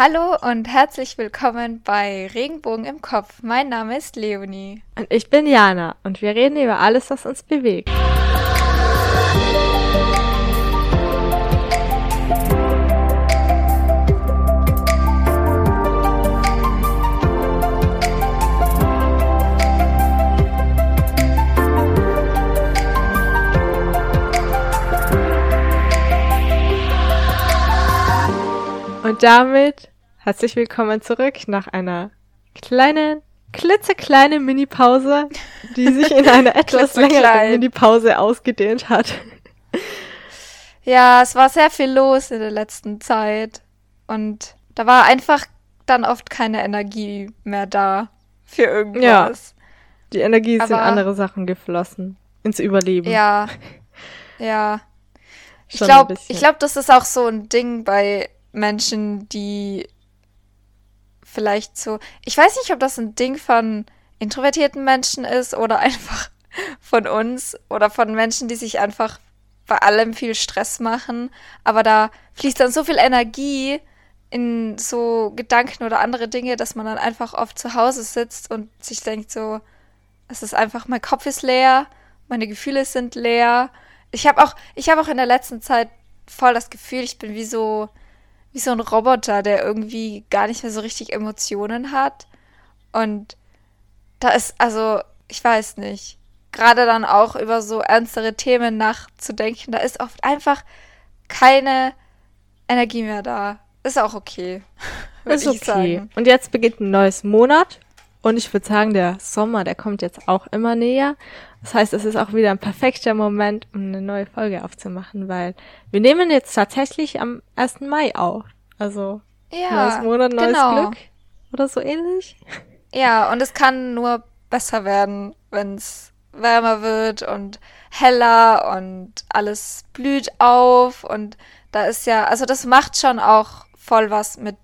Hallo und herzlich willkommen bei Regenbogen im Kopf. Mein Name ist Leonie. Und ich bin Jana und wir reden über alles, was uns bewegt. Und damit herzlich willkommen zurück nach einer kleinen, klitzekleinen Mini-Pause, die sich in eine etwas längere Mini-Pause ausgedehnt hat. Ja, es war sehr viel los in der letzten Zeit. Und da war einfach dann oft keine Energie mehr da für irgendwas. Ja, die Energie ist Aber, in andere Sachen geflossen. Ins Überleben. Ja, ja. ich glaube, ich glaube, das ist auch so ein Ding bei Menschen, die vielleicht so. Ich weiß nicht, ob das ein Ding von introvertierten Menschen ist oder einfach von uns oder von Menschen, die sich einfach bei allem viel Stress machen. Aber da fließt dann so viel Energie in so Gedanken oder andere Dinge, dass man dann einfach oft zu Hause sitzt und sich denkt so, es ist einfach, mein Kopf ist leer, meine Gefühle sind leer. Ich habe auch, ich habe auch in der letzten Zeit voll das Gefühl, ich bin wie so wie so ein Roboter, der irgendwie gar nicht mehr so richtig Emotionen hat. Und da ist, also, ich weiß nicht, gerade dann auch über so ernstere Themen nachzudenken, da ist oft einfach keine Energie mehr da. Ist auch okay. Ist okay. Sagen. Und jetzt beginnt ein neues Monat. Und ich würde sagen, der Sommer, der kommt jetzt auch immer näher. Das heißt, es ist auch wieder ein perfekter Moment, um eine neue Folge aufzumachen, weil wir nehmen jetzt tatsächlich am 1. Mai auf. Also ja, neues Monat, neues genau. Glück oder so ähnlich. Ja, und es kann nur besser werden, wenn es wärmer wird und heller und alles blüht auf und da ist ja, also das macht schon auch voll was mit,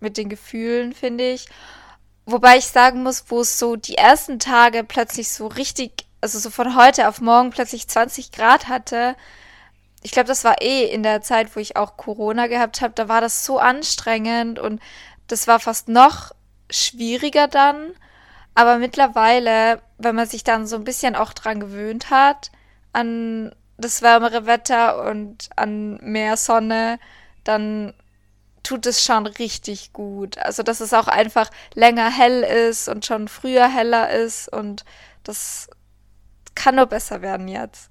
mit den Gefühlen, finde ich. Wobei ich sagen muss, wo es so die ersten Tage plötzlich so richtig also so von heute auf morgen plötzlich 20 Grad hatte. Ich glaube, das war eh in der Zeit, wo ich auch Corona gehabt habe. Da war das so anstrengend und das war fast noch schwieriger dann. Aber mittlerweile, wenn man sich dann so ein bisschen auch dran gewöhnt hat, an das wärmere Wetter und an mehr Sonne, dann tut es schon richtig gut. Also, dass es auch einfach länger hell ist und schon früher heller ist und das kann nur besser werden jetzt.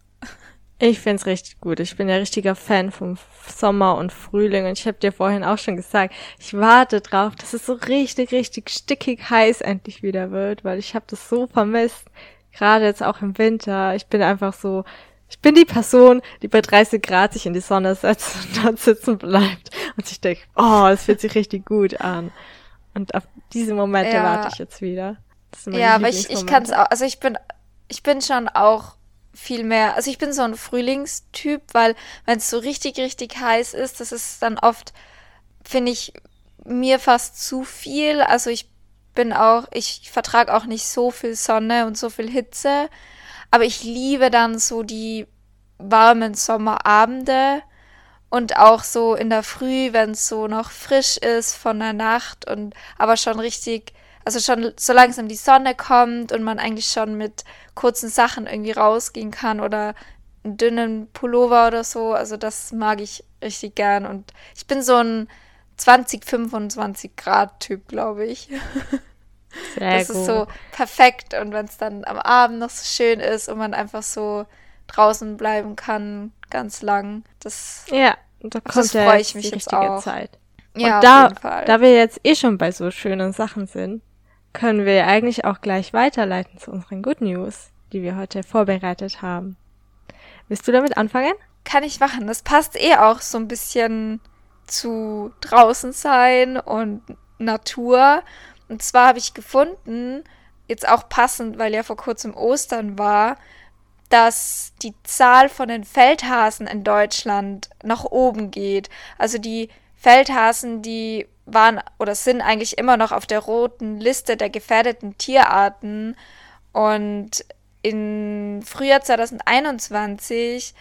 Ich find's richtig gut. Ich bin ja richtiger Fan vom Sommer und Frühling und ich habe dir vorhin auch schon gesagt, ich warte drauf, dass es so richtig, richtig stickig heiß endlich wieder wird, weil ich habe das so vermisst. Gerade jetzt auch im Winter. Ich bin einfach so, ich bin die Person, die bei 30 Grad sich in die Sonne setzt und dort sitzen bleibt und sich denkt, oh, es fühlt sich richtig gut an. Und auf diese Momente ja. warte ich jetzt wieder. ja, aber ich, ich kann es auch, also ich bin ich bin schon auch viel mehr, also ich bin so ein Frühlingstyp, weil wenn es so richtig, richtig heiß ist, das ist dann oft, finde ich, mir fast zu viel. Also ich bin auch, ich vertrage auch nicht so viel Sonne und so viel Hitze, aber ich liebe dann so die warmen Sommerabende und auch so in der Früh, wenn es so noch frisch ist von der Nacht und aber schon richtig also schon so langsam die Sonne kommt und man eigentlich schon mit kurzen Sachen irgendwie rausgehen kann oder einen dünnen Pullover oder so. Also das mag ich richtig gern. Und ich bin so ein 20, 25 Grad Typ, glaube ich. Sehr das gut. ist so perfekt. Und wenn es dann am Abend noch so schön ist und man einfach so draußen bleiben kann, ganz lang, das, ja, da das freue ich mich jetzt auch. Zeit. Ja, und da, da wir jetzt eh schon bei so schönen Sachen sind, können wir eigentlich auch gleich weiterleiten zu unseren Good News, die wir heute vorbereitet haben. Willst du damit anfangen? Kann ich machen. Das passt eh auch so ein bisschen zu draußen sein und Natur. Und zwar habe ich gefunden, jetzt auch passend, weil ja vor kurzem Ostern war, dass die Zahl von den Feldhasen in Deutschland nach oben geht. Also die Feldhasen, die waren oder sind eigentlich immer noch auf der roten Liste der gefährdeten Tierarten. Und im Frühjahr 2021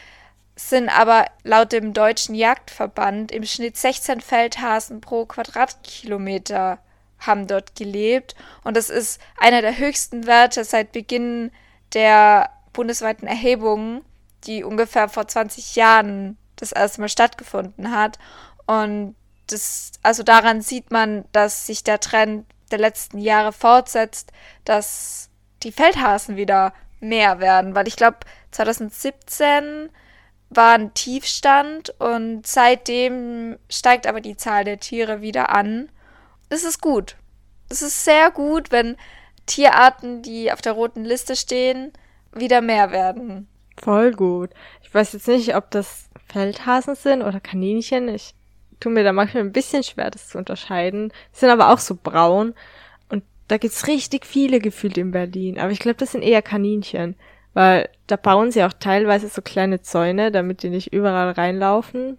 sind aber laut dem Deutschen Jagdverband im Schnitt 16 Feldhasen pro Quadratkilometer haben dort gelebt. Und das ist einer der höchsten Werte seit Beginn der bundesweiten Erhebungen, die ungefähr vor 20 Jahren das erste Mal stattgefunden hat. Und das, also daran sieht man, dass sich der Trend der letzten Jahre fortsetzt, dass die Feldhasen wieder mehr werden, weil ich glaube 2017 war ein Tiefstand und seitdem steigt aber die Zahl der Tiere wieder an. Das ist gut. Das ist sehr gut, wenn Tierarten, die auf der roten Liste stehen, wieder mehr werden. Voll gut. Ich weiß jetzt nicht, ob das Feldhasen sind oder Kaninchen. Ich tue mir da manchmal ein bisschen schwer, das zu unterscheiden. Die sind aber auch so braun. Und da gibt's richtig viele gefühlt in Berlin. Aber ich glaube, das sind eher Kaninchen. Weil da bauen sie auch teilweise so kleine Zäune, damit die nicht überall reinlaufen.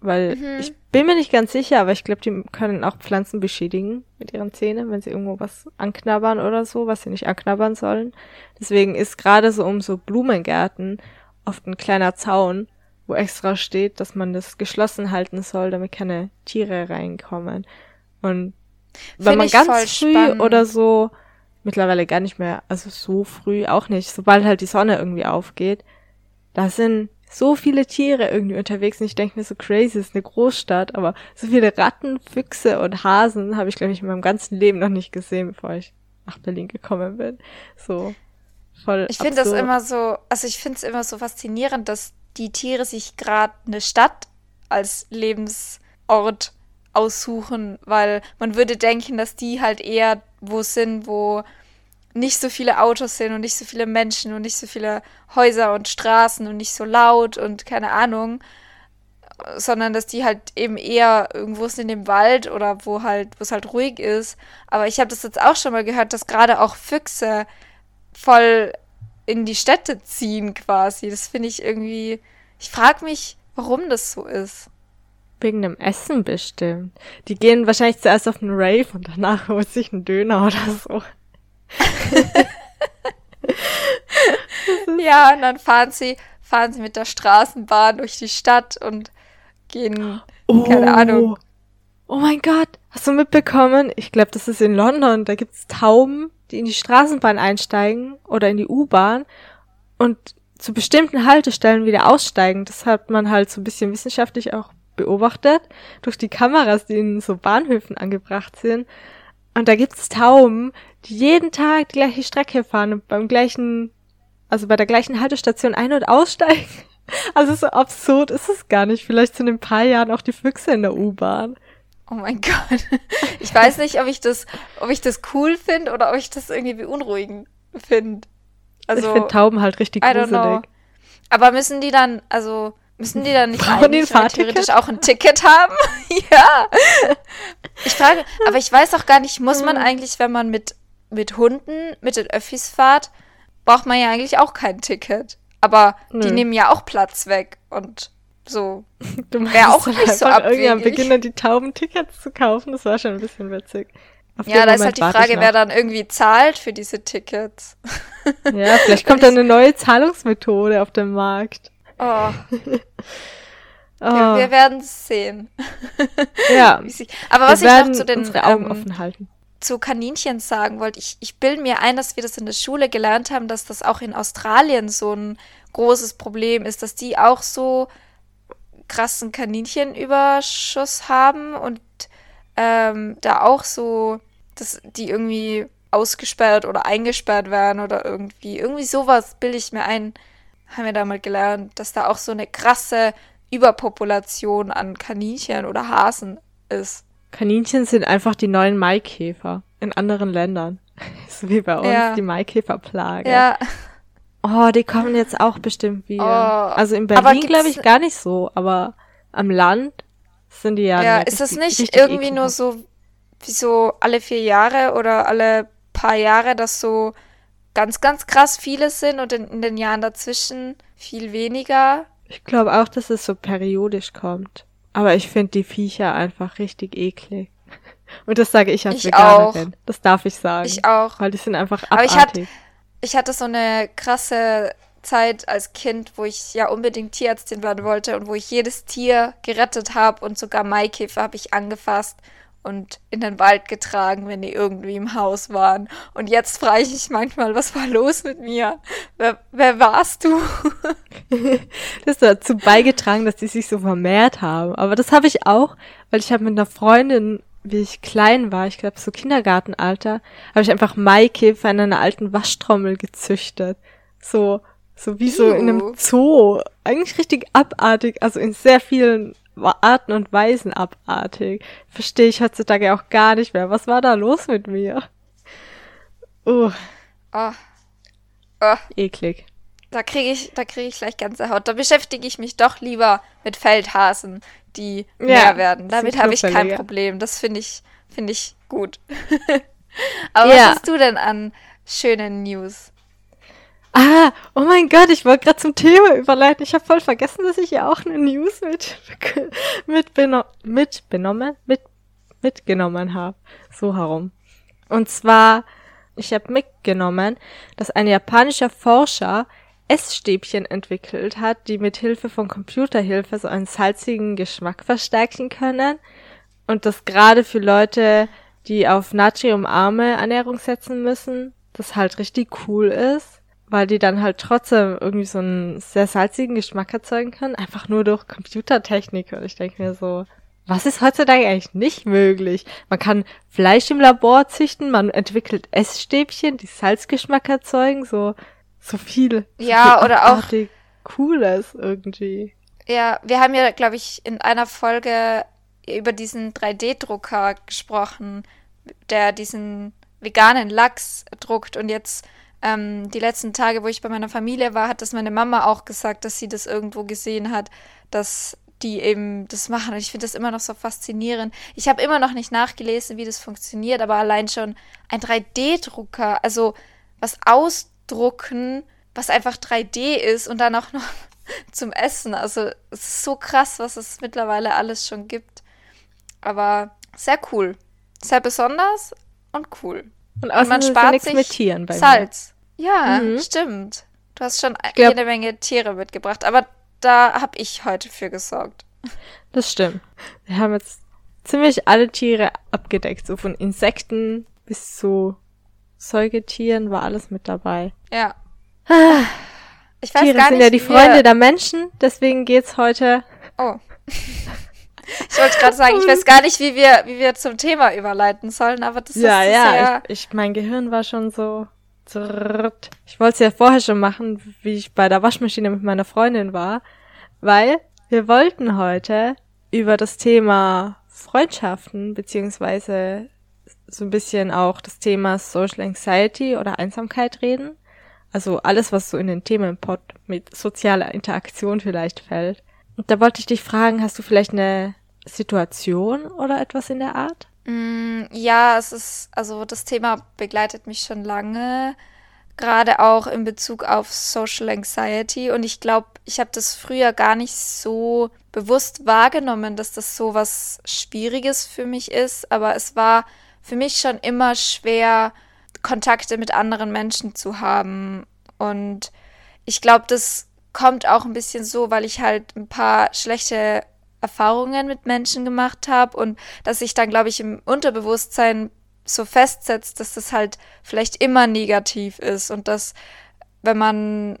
Weil mhm. ich bin mir nicht ganz sicher, aber ich glaube, die können auch Pflanzen beschädigen mit ihren Zähnen, wenn sie irgendwo was anknabbern oder so, was sie nicht anknabbern sollen. Deswegen ist gerade so um so Blumengärten oft ein kleiner Zaun, wo extra steht, dass man das geschlossen halten soll, damit keine Tiere reinkommen. Und wenn man ganz früh spannend. oder so mittlerweile gar nicht mehr, also so früh auch nicht, sobald halt die Sonne irgendwie aufgeht, da sind so viele Tiere irgendwie unterwegs und ich denke mir so crazy, ist eine Großstadt, aber so viele Ratten, Füchse und Hasen habe ich glaube ich in meinem ganzen Leben noch nicht gesehen, bevor ich nach Berlin gekommen bin. So voll. Ich finde das immer so, also ich finde es immer so faszinierend, dass die Tiere sich gerade eine Stadt als Lebensort aussuchen, weil man würde denken, dass die halt eher wo sind, wo nicht so viele Autos sind und nicht so viele Menschen und nicht so viele Häuser und Straßen und nicht so laut und keine Ahnung, sondern dass die halt eben eher irgendwo sind in dem Wald oder wo halt, wo es halt ruhig ist. Aber ich habe das jetzt auch schon mal gehört, dass gerade auch Füchse voll in die Städte ziehen quasi. Das finde ich irgendwie. Ich frage mich, warum das so ist. Wegen dem Essen bestimmt. Die gehen wahrscheinlich zuerst auf einen Rave und danach holt sich einen Döner oder so. ja, und dann fahren sie, fahren sie mit der Straßenbahn durch die Stadt und gehen, oh, keine Ahnung. Oh mein Gott, hast du mitbekommen? Ich glaube, das ist in London. Da gibt's Tauben, die in die Straßenbahn einsteigen oder in die U-Bahn und zu bestimmten Haltestellen wieder aussteigen. Das hat man halt so ein bisschen wissenschaftlich auch beobachtet durch die Kameras, die in so Bahnhöfen angebracht sind. Und da gibt's Tauben, die jeden Tag die gleiche Strecke fahren und beim gleichen, also bei der gleichen Haltestation ein- und aussteigen. Also so absurd ist es gar nicht. Vielleicht sind in ein paar Jahren auch die Füchse in der U-Bahn. Oh mein Gott. Ich weiß nicht, ob ich das, ob ich das cool finde oder ob ich das irgendwie beunruhigend finde. Also, ich finde Tauben halt richtig gruselig. Aber müssen die dann, also Müssen die dann nicht eigentlich theoretisch auch ein Ticket haben? ja. Ich frage, aber ich weiß auch gar nicht, muss man hm. eigentlich, wenn man mit, mit Hunden, mit den Öffis fahrt, braucht man ja eigentlich auch kein Ticket. Aber Nö. die nehmen ja auch Platz weg und so. Wäre auch nicht so abwegig. Irgendwie am Beginn dann die tauben Tickets zu kaufen, das war schon ein bisschen witzig. Auf ja, da ist halt die Frage, wer dann irgendwie zahlt für diese Tickets. Ja, vielleicht kommt dann eine neue Zahlungsmethode auf den Markt. Oh. oh. Ja, wir werden es sehen. ja. Aber was ich noch zu den unsere Augen ähm, offen halten. zu Kaninchen sagen wollte, ich, ich bilde mir ein, dass wir das in der Schule gelernt haben, dass das auch in Australien so ein großes Problem ist, dass die auch so krassen Kaninchenüberschuss haben und ähm, da auch so, dass die irgendwie ausgesperrt oder eingesperrt werden oder irgendwie, irgendwie sowas bilde ich mir ein, haben wir da mal gelernt, dass da auch so eine krasse Überpopulation an Kaninchen oder Hasen ist. Kaninchen sind einfach die neuen Maikäfer in anderen Ländern. so wie bei uns ja. die Maikäferplage. Ja. Oh, die kommen jetzt auch bestimmt wieder. Oh, also in Berlin glaube ich gar nicht so, aber am Land sind die ja. Ja, ist das nicht irgendwie ekelhaft. nur so, wie so alle vier Jahre oder alle paar Jahre, dass so ganz, ganz krass viele sind und in, in den Jahren dazwischen viel weniger. Ich glaube auch, dass es so periodisch kommt. Aber ich finde die Viecher einfach richtig eklig. Und das sage ich als ich Veganerin. Auch. Das darf ich sagen. Ich auch. Weil die sind einfach abartig. Aber ich hatte, ich hatte so eine krasse Zeit als Kind, wo ich ja unbedingt Tierärztin werden wollte und wo ich jedes Tier gerettet habe und sogar Maikäfer habe ich angefasst und in den Wald getragen, wenn die irgendwie im Haus waren. Und jetzt frage ich mich manchmal, was war los mit mir? Wer, wer warst du? das hat dazu beigetragen, dass die sich so vermehrt haben. Aber das habe ich auch, weil ich habe mit einer Freundin, wie ich klein war, ich glaube so Kindergartenalter, habe ich einfach Maikäfer in einer alten Waschtrommel gezüchtet. So, so wie so in einem Zoo. Eigentlich richtig abartig, also in sehr vielen Arten und Weisen abartig. Verstehe ich heutzutage auch gar nicht mehr. Was war da los mit mir? Uh. Oh. Oh. Eklig. Da kriege ich, da kriege ich gleich ganze Haut. Da beschäftige ich mich doch lieber mit Feldhasen, die ja, mehr werden. Damit habe ich kein Problem. Das finde ich, finde ich gut. Aber ja. was hast du denn an schönen News? Ah, oh mein Gott, ich wollte gerade zum Thema überleiten. Ich habe voll vergessen, dass ich ja auch eine News mit, mit, mit benommen, mit, mitgenommen habe. So herum. Und zwar, ich habe mitgenommen, dass ein japanischer Forscher Essstäbchen entwickelt hat, die mit Hilfe von Computerhilfe so einen salzigen Geschmack verstärken können. Und das gerade für Leute, die auf natriumarme Ernährung setzen müssen, das halt richtig cool ist weil die dann halt trotzdem irgendwie so einen sehr salzigen Geschmack erzeugen können, einfach nur durch Computertechnik. Und ich denke mir so, was ist heutzutage eigentlich nicht möglich? Man kann Fleisch im Labor züchten, man entwickelt Essstäbchen, die Salzgeschmack erzeugen, so, so viel. Ja, so viel oder auch. Cooles irgendwie. Ja, wir haben ja, glaube ich, in einer Folge über diesen 3D-Drucker gesprochen, der diesen veganen Lachs druckt und jetzt ähm, die letzten Tage, wo ich bei meiner Familie war, hat das meine Mama auch gesagt, dass sie das irgendwo gesehen hat, dass die eben das machen. Und ich finde das immer noch so faszinierend. Ich habe immer noch nicht nachgelesen, wie das funktioniert, aber allein schon ein 3D-Drucker, also was ausdrucken, was einfach 3D ist und dann auch noch zum Essen. Also es ist so krass, was es mittlerweile alles schon gibt. Aber sehr cool. Sehr besonders und cool. Und, und man spart sich mit Tieren bei Salz. Mir. Ja, mhm. stimmt. Du hast schon glaub, jede Menge Tiere mitgebracht, aber da habe ich heute für gesorgt. Das stimmt. Wir haben jetzt ziemlich alle Tiere abgedeckt, so von Insekten bis zu Säugetieren war alles mit dabei. Ja. Ich weiß Tiere gar nicht, sind ja die Freunde der Menschen, deswegen geht's heute. Oh. Ich wollte gerade sagen, ich weiß gar nicht, wie wir, wie wir zum Thema überleiten sollen, aber das ja, ist ja, ja. Ich, ich, mein Gehirn war schon so. Ich wollte es ja vorher schon machen, wie ich bei der Waschmaschine mit meiner Freundin war, weil wir wollten heute über das Thema Freundschaften beziehungsweise so ein bisschen auch das Thema Social Anxiety oder Einsamkeit reden. Also alles, was so in den Themenpot mit sozialer Interaktion vielleicht fällt. Und da wollte ich dich fragen, hast du vielleicht eine Situation oder etwas in der Art? Mm, ja, es ist, also das Thema begleitet mich schon lange, gerade auch in Bezug auf Social Anxiety. Und ich glaube, ich habe das früher gar nicht so bewusst wahrgenommen, dass das so was Schwieriges für mich ist. Aber es war für mich schon immer schwer, Kontakte mit anderen Menschen zu haben. Und ich glaube, das kommt auch ein bisschen so, weil ich halt ein paar schlechte Erfahrungen mit Menschen gemacht habe und dass sich dann, glaube ich, im Unterbewusstsein so festsetzt, dass das halt vielleicht immer negativ ist und dass, wenn man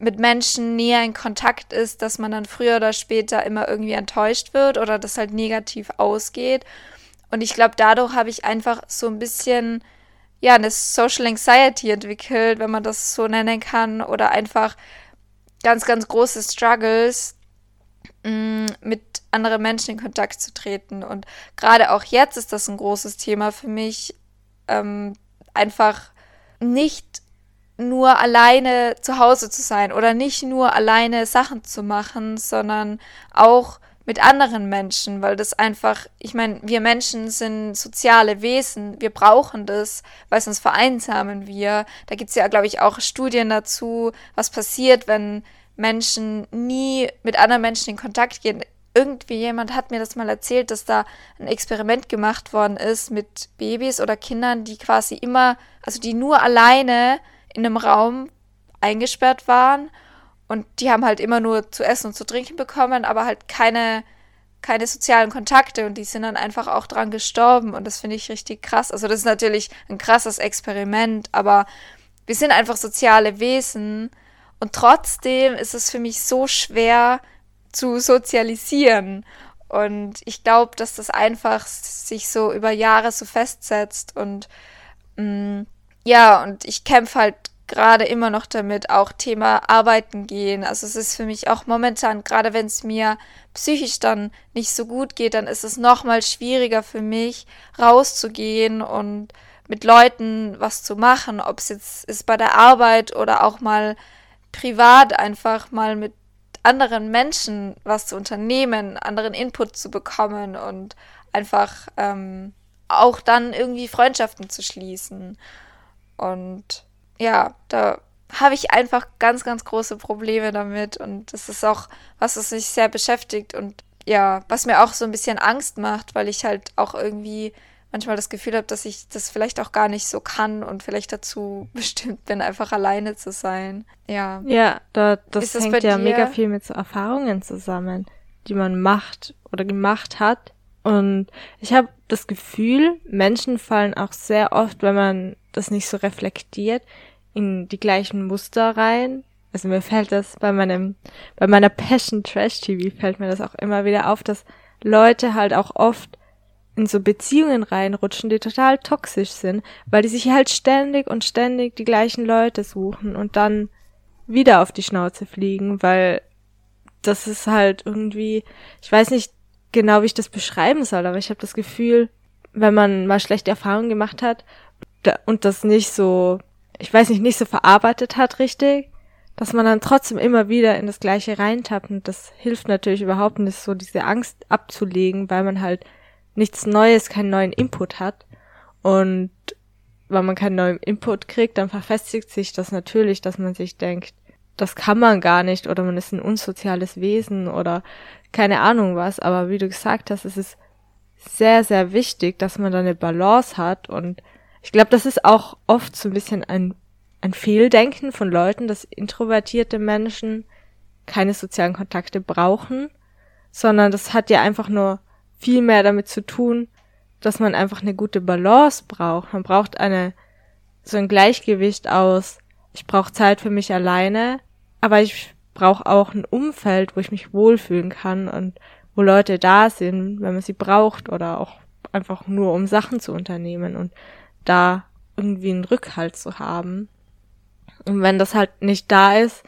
mit Menschen näher in Kontakt ist, dass man dann früher oder später immer irgendwie enttäuscht wird oder das halt negativ ausgeht. Und ich glaube, dadurch habe ich einfach so ein bisschen, ja, eine Social Anxiety entwickelt, wenn man das so nennen kann, oder einfach ganz, ganz große Struggles, mit anderen Menschen in Kontakt zu treten. Und gerade auch jetzt ist das ein großes Thema für mich, ähm, einfach nicht nur alleine zu Hause zu sein oder nicht nur alleine Sachen zu machen, sondern auch mit anderen Menschen, weil das einfach, ich meine, wir Menschen sind soziale Wesen, wir brauchen das, weil sonst vereinsamen wir. Da gibt es ja, glaube ich, auch Studien dazu, was passiert, wenn Menschen nie mit anderen Menschen in Kontakt gehen. Irgendwie jemand hat mir das mal erzählt, dass da ein Experiment gemacht worden ist mit Babys oder Kindern, die quasi immer, also die nur alleine in einem Raum eingesperrt waren und die haben halt immer nur zu essen und zu trinken bekommen, aber halt keine, keine sozialen Kontakte und die sind dann einfach auch dran gestorben und das finde ich richtig krass. Also das ist natürlich ein krasses Experiment, aber wir sind einfach soziale Wesen und trotzdem ist es für mich so schwer zu sozialisieren. Und ich glaube, dass das einfach sich so über Jahre so festsetzt und mh, mm, ja, und ich kämpfe halt gerade immer noch damit, auch Thema Arbeiten gehen. Also es ist für mich auch momentan, gerade wenn es mir psychisch dann nicht so gut geht, dann ist es noch mal schwieriger für mich, rauszugehen und mit Leuten was zu machen, ob es jetzt ist bei der Arbeit oder auch mal privat einfach mal mit anderen Menschen was zu unternehmen, anderen Input zu bekommen und einfach ähm, auch dann irgendwie Freundschaften zu schließen. Und ja, da habe ich einfach ganz, ganz große Probleme damit. Und das ist auch was, was mich sehr beschäftigt und ja, was mir auch so ein bisschen Angst macht, weil ich halt auch irgendwie manchmal das Gefühl habe, dass ich das vielleicht auch gar nicht so kann und vielleicht dazu bestimmt bin, einfach alleine zu sein. Ja. Ja, da, das, das hängt ja dir? mega viel mit so Erfahrungen zusammen, die man macht oder gemacht hat. Und ich habe das Gefühl, Menschen fallen auch sehr oft, wenn man das nicht so reflektiert, in die gleichen Muster rein. Also mir fällt das bei meinem, bei meiner Passion Trash TV fällt mir das auch immer wieder auf, dass Leute halt auch oft in so Beziehungen reinrutschen, die total toxisch sind, weil die sich halt ständig und ständig die gleichen Leute suchen und dann wieder auf die Schnauze fliegen, weil das ist halt irgendwie, ich weiß nicht genau, wie ich das beschreiben soll, aber ich habe das Gefühl, wenn man mal schlechte Erfahrungen gemacht hat und das nicht so, ich weiß nicht, nicht so verarbeitet hat richtig, dass man dann trotzdem immer wieder in das Gleiche reintappt und das hilft natürlich überhaupt nicht so, diese Angst abzulegen, weil man halt nichts Neues, keinen neuen Input hat. Und wenn man keinen neuen Input kriegt, dann verfestigt sich das natürlich, dass man sich denkt, das kann man gar nicht oder man ist ein unsoziales Wesen oder keine Ahnung was. Aber wie du gesagt hast, es ist sehr, sehr wichtig, dass man da eine Balance hat und ich glaube, das ist auch oft so ein bisschen ein, ein Fehldenken von Leuten, dass introvertierte Menschen keine sozialen Kontakte brauchen, sondern das hat ja einfach nur viel mehr damit zu tun, dass man einfach eine gute Balance braucht. Man braucht eine so ein Gleichgewicht aus, ich brauche Zeit für mich alleine, aber ich brauche auch ein Umfeld, wo ich mich wohlfühlen kann und wo Leute da sind, wenn man sie braucht oder auch einfach nur um Sachen zu unternehmen und da irgendwie einen Rückhalt zu haben. Und wenn das halt nicht da ist,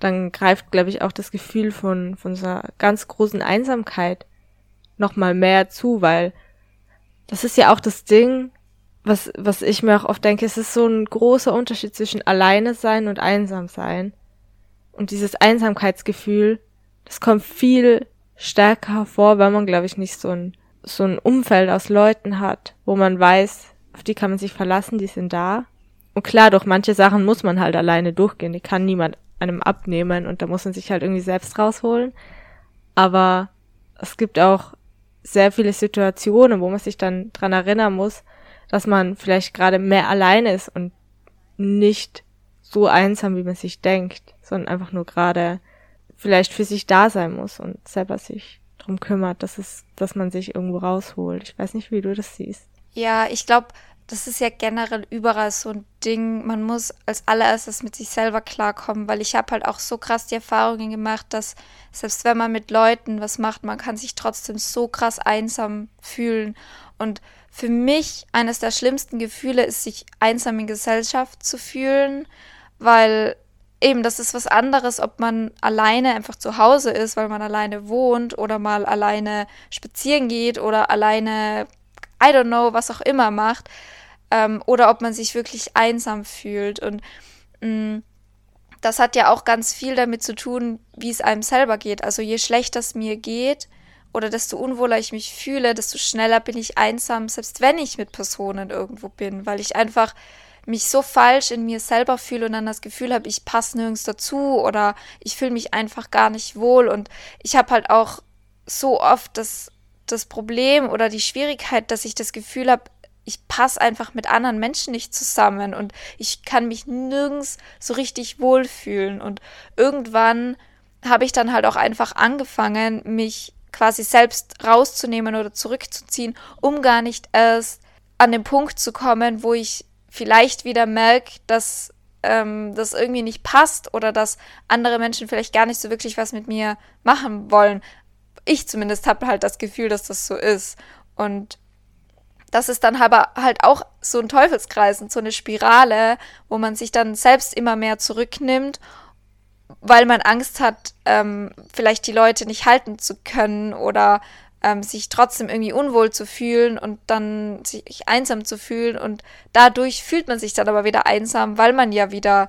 dann greift, glaube ich, auch das Gefühl von, von so einer ganz großen Einsamkeit noch mal mehr zu, weil das ist ja auch das Ding, was, was ich mir auch oft denke, es ist so ein großer Unterschied zwischen alleine sein und einsam sein. Und dieses Einsamkeitsgefühl, das kommt viel stärker hervor, weil man, glaube ich, nicht so ein, so ein Umfeld aus Leuten hat, wo man weiß, auf die kann man sich verlassen, die sind da. Und klar, durch manche Sachen muss man halt alleine durchgehen, die kann niemand einem abnehmen und da muss man sich halt irgendwie selbst rausholen. Aber es gibt auch sehr viele Situationen, wo man sich dann dran erinnern muss, dass man vielleicht gerade mehr alleine ist und nicht so einsam, wie man sich denkt, sondern einfach nur gerade vielleicht für sich da sein muss und selber sich drum kümmert, dass es, dass man sich irgendwo rausholt. Ich weiß nicht, wie du das siehst. Ja, ich glaube, das ist ja generell überall so ein Ding. Man muss als allererstes mit sich selber klarkommen, weil ich habe halt auch so krass die Erfahrungen gemacht, dass selbst wenn man mit Leuten was macht, man kann sich trotzdem so krass einsam fühlen. Und für mich eines der schlimmsten Gefühle ist, sich einsam in Gesellschaft zu fühlen, weil eben das ist was anderes, ob man alleine einfach zu Hause ist, weil man alleine wohnt oder mal alleine spazieren geht oder alleine I don't know, was auch immer macht, ähm, oder ob man sich wirklich einsam fühlt. Und mh, mm, das hat ja auch ganz viel damit zu tun, wie es einem selber geht. Also je schlechter es mir geht oder desto unwohler ich mich fühle, desto schneller bin ich einsam, selbst wenn ich mit Personen irgendwo bin, weil ich einfach mich so falsch in mir selber fühle und dann das Gefühl habe, ich passe nirgends dazu oder ich fühle mich einfach gar nicht wohl. Und ich habe halt auch so oft das das Problem oder die Schwierigkeit, dass ich das Gefühl habe, ich passe einfach mit anderen Menschen nicht zusammen und ich kann mich nirgends so richtig wohlfühlen. Und irgendwann habe ich dann halt auch einfach angefangen, mich quasi selbst rauszunehmen oder zurückzuziehen, um gar nicht erst an den Punkt zu kommen, wo ich vielleicht wieder merke, dass ähm, das irgendwie nicht passt oder dass andere Menschen vielleicht gar nicht so wirklich was mit mir machen wollen. Ich zumindest habe halt das Gefühl, dass das so ist. Und das ist dann aber halt auch so ein Teufelskreis und so eine Spirale, wo man sich dann selbst immer mehr zurücknimmt, weil man Angst hat, ähm, vielleicht die Leute nicht halten zu können oder ähm, sich trotzdem irgendwie unwohl zu fühlen und dann sich einsam zu fühlen. Und dadurch fühlt man sich dann aber wieder einsam, weil man ja wieder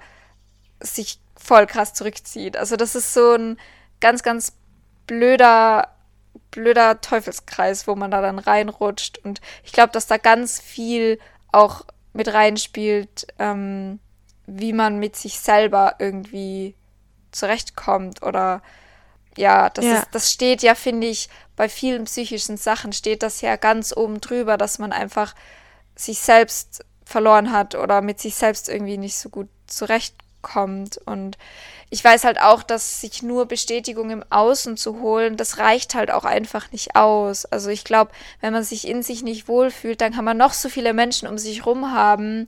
sich voll krass zurückzieht. Also das ist so ein ganz, ganz blöder blöder Teufelskreis, wo man da dann reinrutscht. Und ich glaube, dass da ganz viel auch mit reinspielt, ähm, wie man mit sich selber irgendwie zurechtkommt oder ja, das, ja. Ist, das steht ja, finde ich, bei vielen psychischen Sachen steht das ja ganz oben drüber, dass man einfach sich selbst verloren hat oder mit sich selbst irgendwie nicht so gut zurechtkommt. Und ich weiß halt auch, dass sich nur Bestätigung im Außen zu holen, das reicht halt auch einfach nicht aus. Also ich glaube, wenn man sich in sich nicht wohlfühlt, dann kann man noch so viele Menschen um sich rum haben,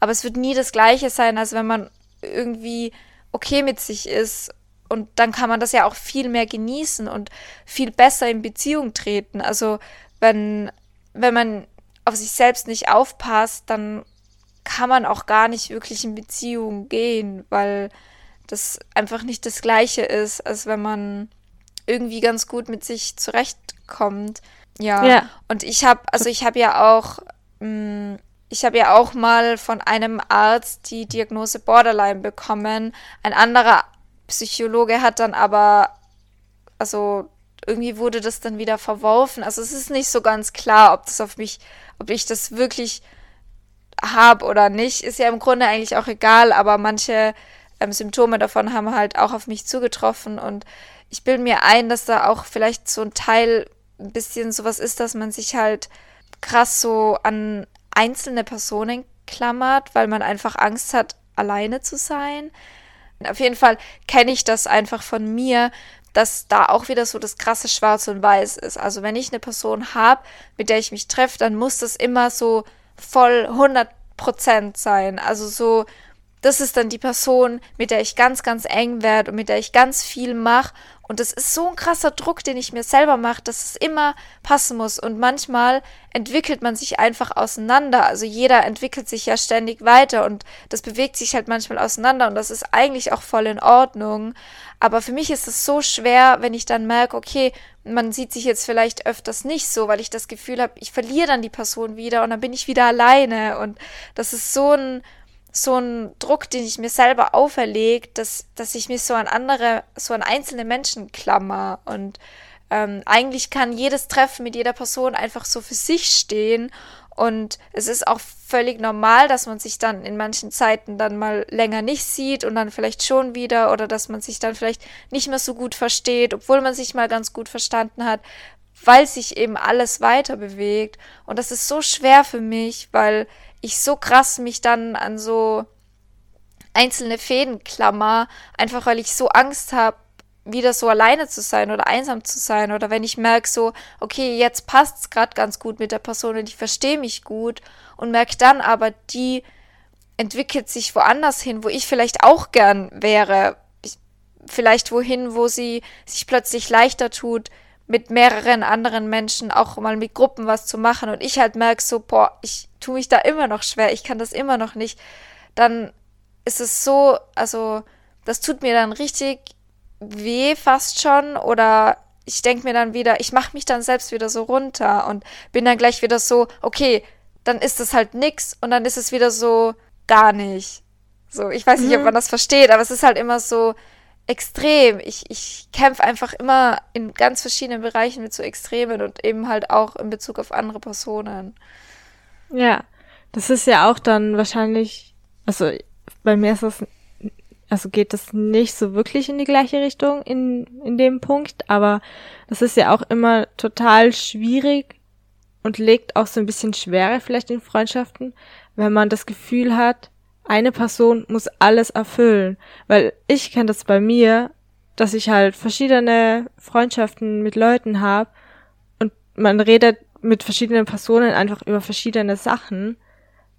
aber es wird nie das gleiche sein, als wenn man irgendwie okay mit sich ist. Und dann kann man das ja auch viel mehr genießen und viel besser in Beziehung treten. Also wenn, wenn man auf sich selbst nicht aufpasst, dann kann man auch gar nicht wirklich in Beziehung gehen, weil das einfach nicht das gleiche ist, als wenn man irgendwie ganz gut mit sich zurechtkommt. Ja. ja. Und ich habe, also ich habe ja auch, mh, mm, ich habe ja auch mal von einem Arzt die Diagnose Borderline bekommen. Ein anderer Psychologe hat dann aber, also irgendwie wurde das dann wieder verworfen. Also es ist nicht so ganz klar, ob das auf mich, ob ich das wirklich habe oder nicht. Ist ja im Grunde eigentlich auch egal, aber manche ähm, Symptome davon haben halt auch auf mich zugetroffen und ich bilde mir ein, dass da auch vielleicht so ein Teil ein bisschen sowas ist, dass man sich halt krass so an einzelne Personen klammert, weil man einfach Angst hat, alleine zu sein. Auf jeden Fall kenne ich das einfach von mir, dass da auch wieder so das krasse Schwarz und Weiß ist. Also wenn ich eine Person habe, mit der ich mich treffe, dann muss das immer so voll 100 Prozent sein. Also so das ist dann die Person, mit der ich ganz, ganz eng werde und mit der ich ganz viel mache. Und das ist so ein krasser Druck, den ich mir selber mache, dass es immer passen muss. Und manchmal entwickelt man sich einfach auseinander. Also jeder entwickelt sich ja ständig weiter und das bewegt sich halt manchmal auseinander und das ist eigentlich auch voll in Ordnung. Aber für mich ist es so schwer, wenn ich dann merke, okay, man sieht sich jetzt vielleicht öfters nicht so, weil ich das Gefühl habe, ich verliere dann die Person wieder und dann bin ich wieder alleine. Und das ist so ein so ein Druck, den ich mir selber auferlege, dass, dass ich mich so an andere, so an einzelne Menschen klammer. Und ähm, eigentlich kann jedes Treffen mit jeder Person einfach so für sich stehen. Und es ist auch völlig normal, dass man sich dann in manchen Zeiten dann mal länger nicht sieht und dann vielleicht schon wieder oder dass man sich dann vielleicht nicht mehr so gut versteht, obwohl man sich mal ganz gut verstanden hat, weil sich eben alles weiter bewegt. Und das ist so schwer für mich, weil ich so krass mich dann an so einzelne Fäden klammer, einfach weil ich so Angst habe, wieder so alleine zu sein oder einsam zu sein. Oder wenn ich merke so, okay, jetzt passt es gerade ganz gut mit der Person und ich verstehe mich gut und merke dann aber, die entwickelt sich woanders hin, wo ich vielleicht auch gern wäre, ich, vielleicht wohin, wo sie sich plötzlich leichter tut, mit mehreren anderen Menschen auch mal mit Gruppen was zu machen und ich halt merke so, boah, ich tue mich da immer noch schwer, ich kann das immer noch nicht, dann ist es so, also das tut mir dann richtig weh fast schon oder ich denke mir dann wieder, ich mache mich dann selbst wieder so runter und bin dann gleich wieder so, okay, dann ist es halt nix und dann ist es wieder so gar nicht. So, ich weiß nicht, mhm. ob man das versteht, aber es ist halt immer so, extrem. Ich, ich kämpfe einfach immer in ganz verschiedenen Bereichen mit so Extremen und eben halt auch in Bezug auf andere Personen. Ja, das ist ja auch dann wahrscheinlich, also bei mir ist das, also geht das nicht so wirklich in die gleiche Richtung in, in dem Punkt, aber das ist ja auch immer total schwierig, und legt auch so ein bisschen Schwere vielleicht in Freundschaften, wenn man das Gefühl hat, eine Person muss alles erfüllen. Weil ich kenne das bei mir, dass ich halt verschiedene Freundschaften mit Leuten habe und man redet mit verschiedenen Personen einfach über verschiedene Sachen,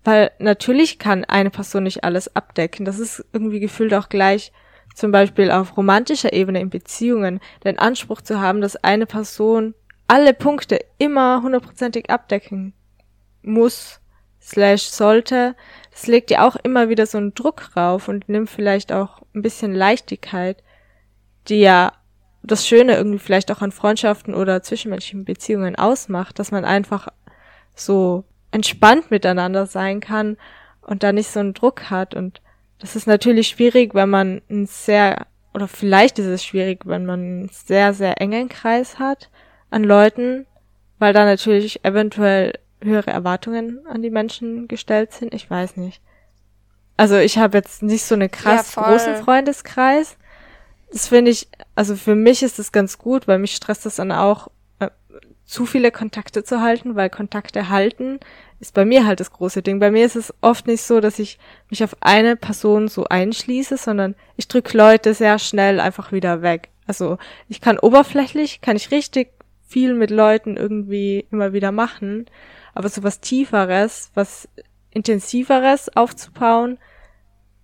weil natürlich kann eine Person nicht alles abdecken. Das ist irgendwie gefühlt auch gleich zum Beispiel auf romantischer Ebene in Beziehungen den Anspruch zu haben, dass eine Person alle Punkte immer hundertprozentig abdecken muss, slash sollte, das legt ja auch immer wieder so einen Druck rauf und nimmt vielleicht auch ein bisschen Leichtigkeit, die ja das Schöne irgendwie vielleicht auch an Freundschaften oder zwischenmenschlichen Beziehungen ausmacht, dass man einfach so entspannt miteinander sein kann und da nicht so einen Druck hat. Und das ist natürlich schwierig, wenn man ein sehr, oder vielleicht ist es schwierig, wenn man einen sehr, sehr engen Kreis hat an Leuten, weil da natürlich eventuell höhere Erwartungen an die Menschen gestellt sind. Ich weiß nicht. Also ich habe jetzt nicht so eine krass ja, großen Freundeskreis. Das finde ich, also für mich ist das ganz gut, weil mich stresst das dann auch, äh, zu viele Kontakte zu halten, weil Kontakte halten ist bei mir halt das große Ding. Bei mir ist es oft nicht so, dass ich mich auf eine Person so einschließe, sondern ich drücke Leute sehr schnell einfach wieder weg. Also ich kann oberflächlich, kann ich richtig viel mit Leuten irgendwie immer wieder machen, aber so was Tieferes, was Intensiveres aufzubauen,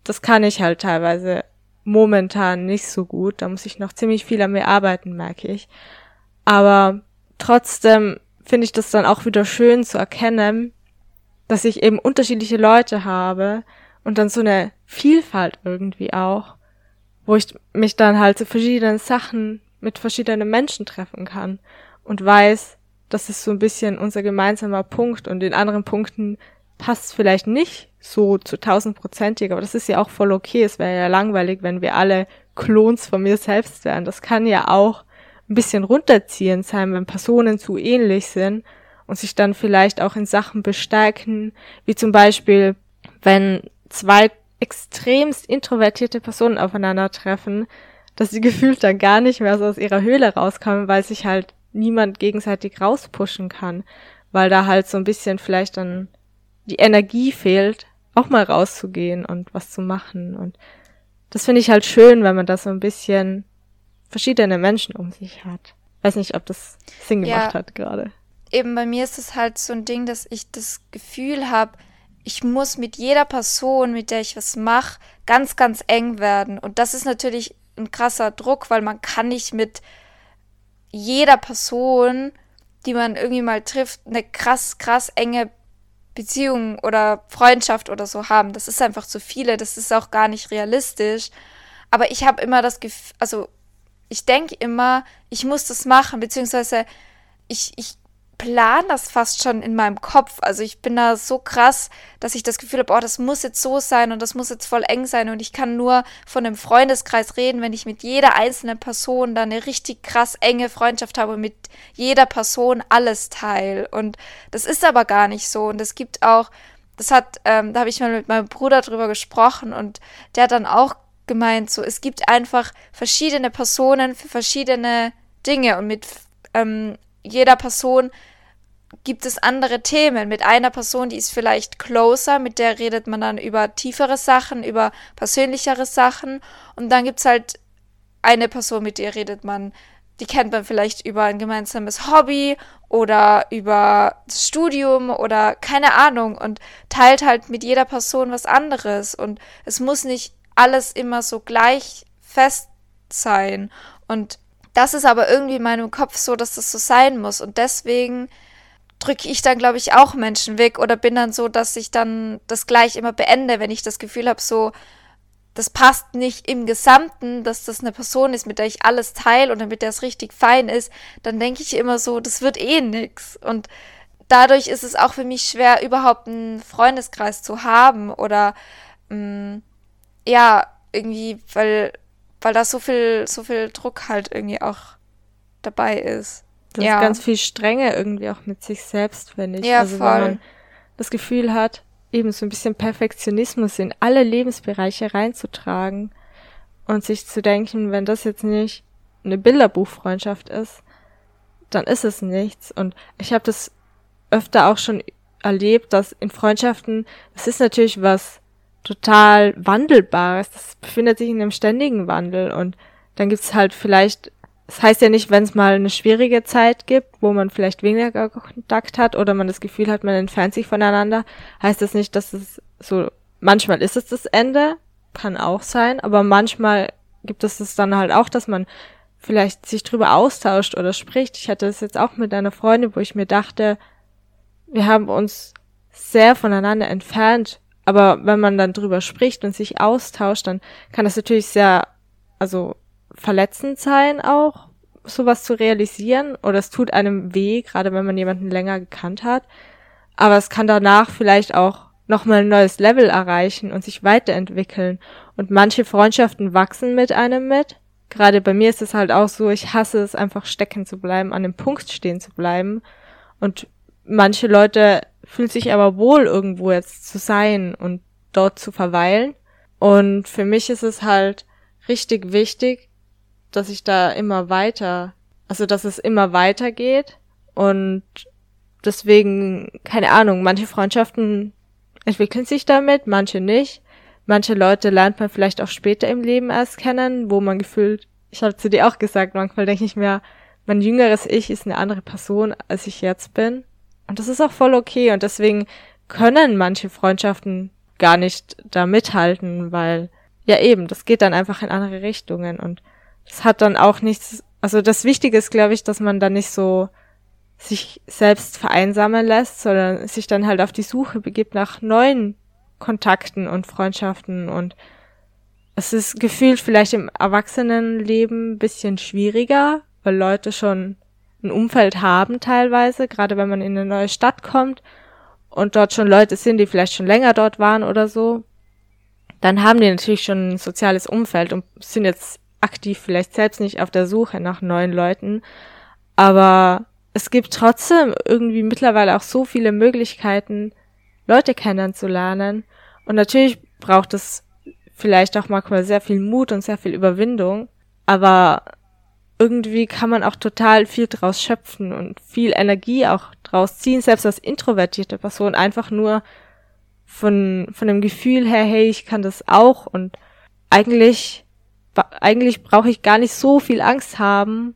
das kann ich halt teilweise momentan nicht so gut. Da muss ich noch ziemlich viel an mir arbeiten, merke ich. Aber trotzdem finde ich das dann auch wieder schön zu erkennen, dass ich eben unterschiedliche Leute habe und dann so eine Vielfalt irgendwie auch, wo ich mich dann halt zu verschiedenen Sachen mit verschiedenen Menschen treffen kann und weiß, das ist so ein bisschen unser gemeinsamer Punkt und in anderen Punkten passt vielleicht nicht so zu tausendprozentig, aber das ist ja auch voll okay. Es wäre ja langweilig, wenn wir alle Klons von mir selbst wären. Das kann ja auch ein bisschen runterziehend sein, wenn Personen zu ähnlich sind und sich dann vielleicht auch in Sachen bestärken, wie zum Beispiel, wenn zwei extremst introvertierte Personen aufeinandertreffen, dass sie gefühlt dann gar nicht mehr so aus ihrer Höhle rauskommen, weil sich halt niemand gegenseitig rauspushen kann, weil da halt so ein bisschen vielleicht dann die Energie fehlt, auch mal rauszugehen und was zu machen und das finde ich halt schön, wenn man da so ein bisschen verschiedene Menschen um sich hat. Weiß nicht, ob das Sinn gemacht ja. hat gerade eben bei mir ist es halt so ein Ding, dass ich das Gefühl habe, ich muss mit jeder Person, mit der ich was mache, ganz, ganz eng werden. Und das ist natürlich ein krasser Druck, weil man kann nicht mit jeder Person, die man irgendwie mal trifft, eine krass, krass enge Beziehung oder Freundschaft oder so haben. Das ist einfach zu viele, das ist auch gar nicht realistisch. Aber ich habe immer das Gefühl, also ich denke immer, ich muss das machen, beziehungsweise ich, ich plan das fast schon in meinem Kopf. Also ich bin da so krass, dass ich das Gefühl habe, oh, das muss jetzt so sein und das muss jetzt voll eng sein und ich kann nur von einem Freundeskreis reden, wenn ich mit jeder einzelnen Person dann eine richtig krass enge Freundschaft habe und mit jeder Person alles teile. Und das ist aber gar nicht so. Und es gibt auch, das hat, ähm, da habe ich mal mit meinem Bruder drüber gesprochen und der hat dann auch gemeint, so es gibt einfach verschiedene Personen für verschiedene Dinge und mit ähm, jeder Person gibt es andere Themen. Mit einer Person, die ist vielleicht closer, mit der redet man dann über tiefere Sachen, über persönlichere Sachen. Und dann gibt es halt eine Person, mit der redet man, die kennt man vielleicht über ein gemeinsames Hobby oder über das Studium oder keine Ahnung und teilt halt mit jeder Person was anderes. Und es muss nicht alles immer so gleich fest sein. Und das ist aber irgendwie in meinem Kopf so, dass das so sein muss. Und deswegen drücke ich dann, glaube ich, auch Menschen weg oder bin dann so, dass ich dann das gleich immer beende, wenn ich das Gefühl habe, so, das passt nicht im Gesamten, dass das eine Person ist, mit der ich alles teile und mit der es richtig fein ist, dann denke ich immer so, das wird eh nix. Und dadurch ist es auch für mich schwer, überhaupt einen Freundeskreis zu haben oder mh, mm, ja, irgendwie, weil, weil da so viel, so viel Druck halt irgendwie auch dabei ist. Das ja. ist ganz viel Strenge irgendwie auch mit sich selbst, finde ich. Ja, also voll. wenn man das Gefühl hat, eben so ein bisschen Perfektionismus in alle Lebensbereiche reinzutragen und sich zu denken, wenn das jetzt nicht eine Bilderbuchfreundschaft ist, dann ist es nichts. Und ich habe das öfter auch schon erlebt, dass in Freundschaften, das ist natürlich was total Wandelbares, das befindet sich in einem ständigen Wandel und dann gibt's halt vielleicht, das heißt ja nicht, wenn es mal eine schwierige Zeit gibt, wo man vielleicht weniger Kontakt hat oder man das Gefühl hat, man entfernt sich voneinander, heißt das nicht, dass es so, manchmal ist es das Ende, kann auch sein, aber manchmal gibt es das dann halt auch, dass man vielleicht sich drüber austauscht oder spricht. Ich hatte das jetzt auch mit einer Freundin, wo ich mir dachte, wir haben uns sehr voneinander entfernt, aber wenn man dann drüber spricht und sich austauscht, dann kann das natürlich sehr, also verletzend sein auch, sowas zu realisieren oder es tut einem weh, gerade wenn man jemanden länger gekannt hat. Aber es kann danach vielleicht auch nochmal ein neues Level erreichen und sich weiterentwickeln. Und manche Freundschaften wachsen mit einem mit. Gerade bei mir ist es halt auch so, ich hasse es einfach stecken zu bleiben, an dem Punkt stehen zu bleiben. Und manche Leute fühlen sich aber wohl, irgendwo jetzt zu sein und dort zu verweilen. Und für mich ist es halt richtig wichtig, dass ich da immer weiter, also dass es immer weitergeht. Und deswegen, keine Ahnung, manche Freundschaften entwickeln sich damit, manche nicht. Manche Leute lernt man vielleicht auch später im Leben erst kennen, wo man gefühlt, ich habe zu dir auch gesagt, manchmal denke ich mir, mein jüngeres Ich ist eine andere Person, als ich jetzt bin. Und das ist auch voll okay. Und deswegen können manche Freundschaften gar nicht da mithalten, weil ja eben, das geht dann einfach in andere Richtungen. Und das hat dann auch nichts, also das Wichtige ist, glaube ich, dass man da nicht so sich selbst vereinsamen lässt, sondern sich dann halt auf die Suche begibt nach neuen Kontakten und Freundschaften. Und es ist gefühlt vielleicht im Erwachsenenleben ein bisschen schwieriger, weil Leute schon ein Umfeld haben teilweise, gerade wenn man in eine neue Stadt kommt und dort schon Leute sind, die vielleicht schon länger dort waren oder so, dann haben die natürlich schon ein soziales Umfeld und sind jetzt aktiv vielleicht selbst nicht auf der Suche nach neuen Leuten, aber es gibt trotzdem irgendwie mittlerweile auch so viele Möglichkeiten, Leute kennenzulernen. Und natürlich braucht es vielleicht auch manchmal sehr viel Mut und sehr viel Überwindung. Aber irgendwie kann man auch total viel draus schöpfen und viel Energie auch draus ziehen, selbst als introvertierte Person, einfach nur von, von dem Gefühl her, hey, ich kann das auch und eigentlich, eigentlich brauche ich gar nicht so viel Angst haben,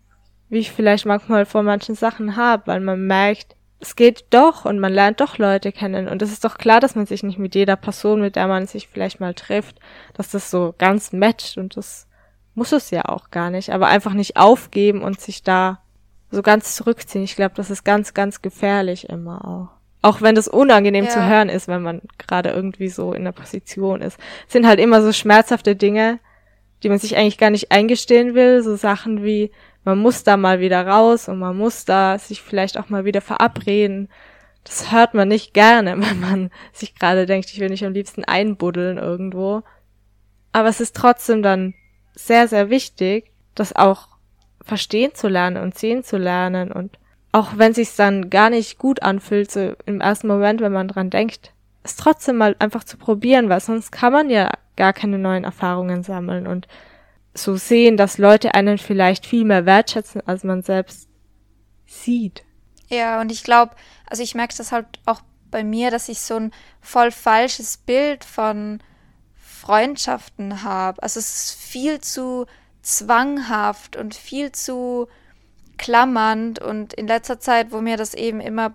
wie ich vielleicht manchmal vor manchen Sachen habe, weil man merkt, es geht doch und man lernt doch Leute kennen. Und es ist doch klar, dass man sich nicht mit jeder Person, mit der man sich vielleicht mal trifft, dass das so ganz matcht und das muss es ja auch gar nicht. Aber einfach nicht aufgeben und sich da so ganz zurückziehen. Ich glaube, das ist ganz, ganz gefährlich immer auch. Auch wenn das unangenehm ja. zu hören ist, wenn man gerade irgendwie so in der Position ist. Es sind halt immer so schmerzhafte Dinge, die man sich eigentlich gar nicht eingestehen will. So Sachen wie, man muss da mal wieder raus und man muss da sich vielleicht auch mal wieder verabreden. Das hört man nicht gerne, wenn man sich gerade denkt, ich will nicht am liebsten einbuddeln irgendwo. Aber es ist trotzdem dann sehr, sehr wichtig, das auch verstehen zu lernen und sehen zu lernen und auch wenn sich's dann gar nicht gut anfühlt, so im ersten Moment, wenn man dran denkt, es trotzdem mal einfach zu probieren, weil sonst kann man ja gar keine neuen Erfahrungen sammeln und so sehen, dass Leute einen vielleicht viel mehr wertschätzen, als man selbst sieht. Ja, und ich glaube, also ich merke das halt auch bei mir, dass ich so ein voll falsches Bild von Freundschaften habe. Also es ist viel zu zwanghaft und viel zu klammernd und in letzter Zeit, wo mir das eben immer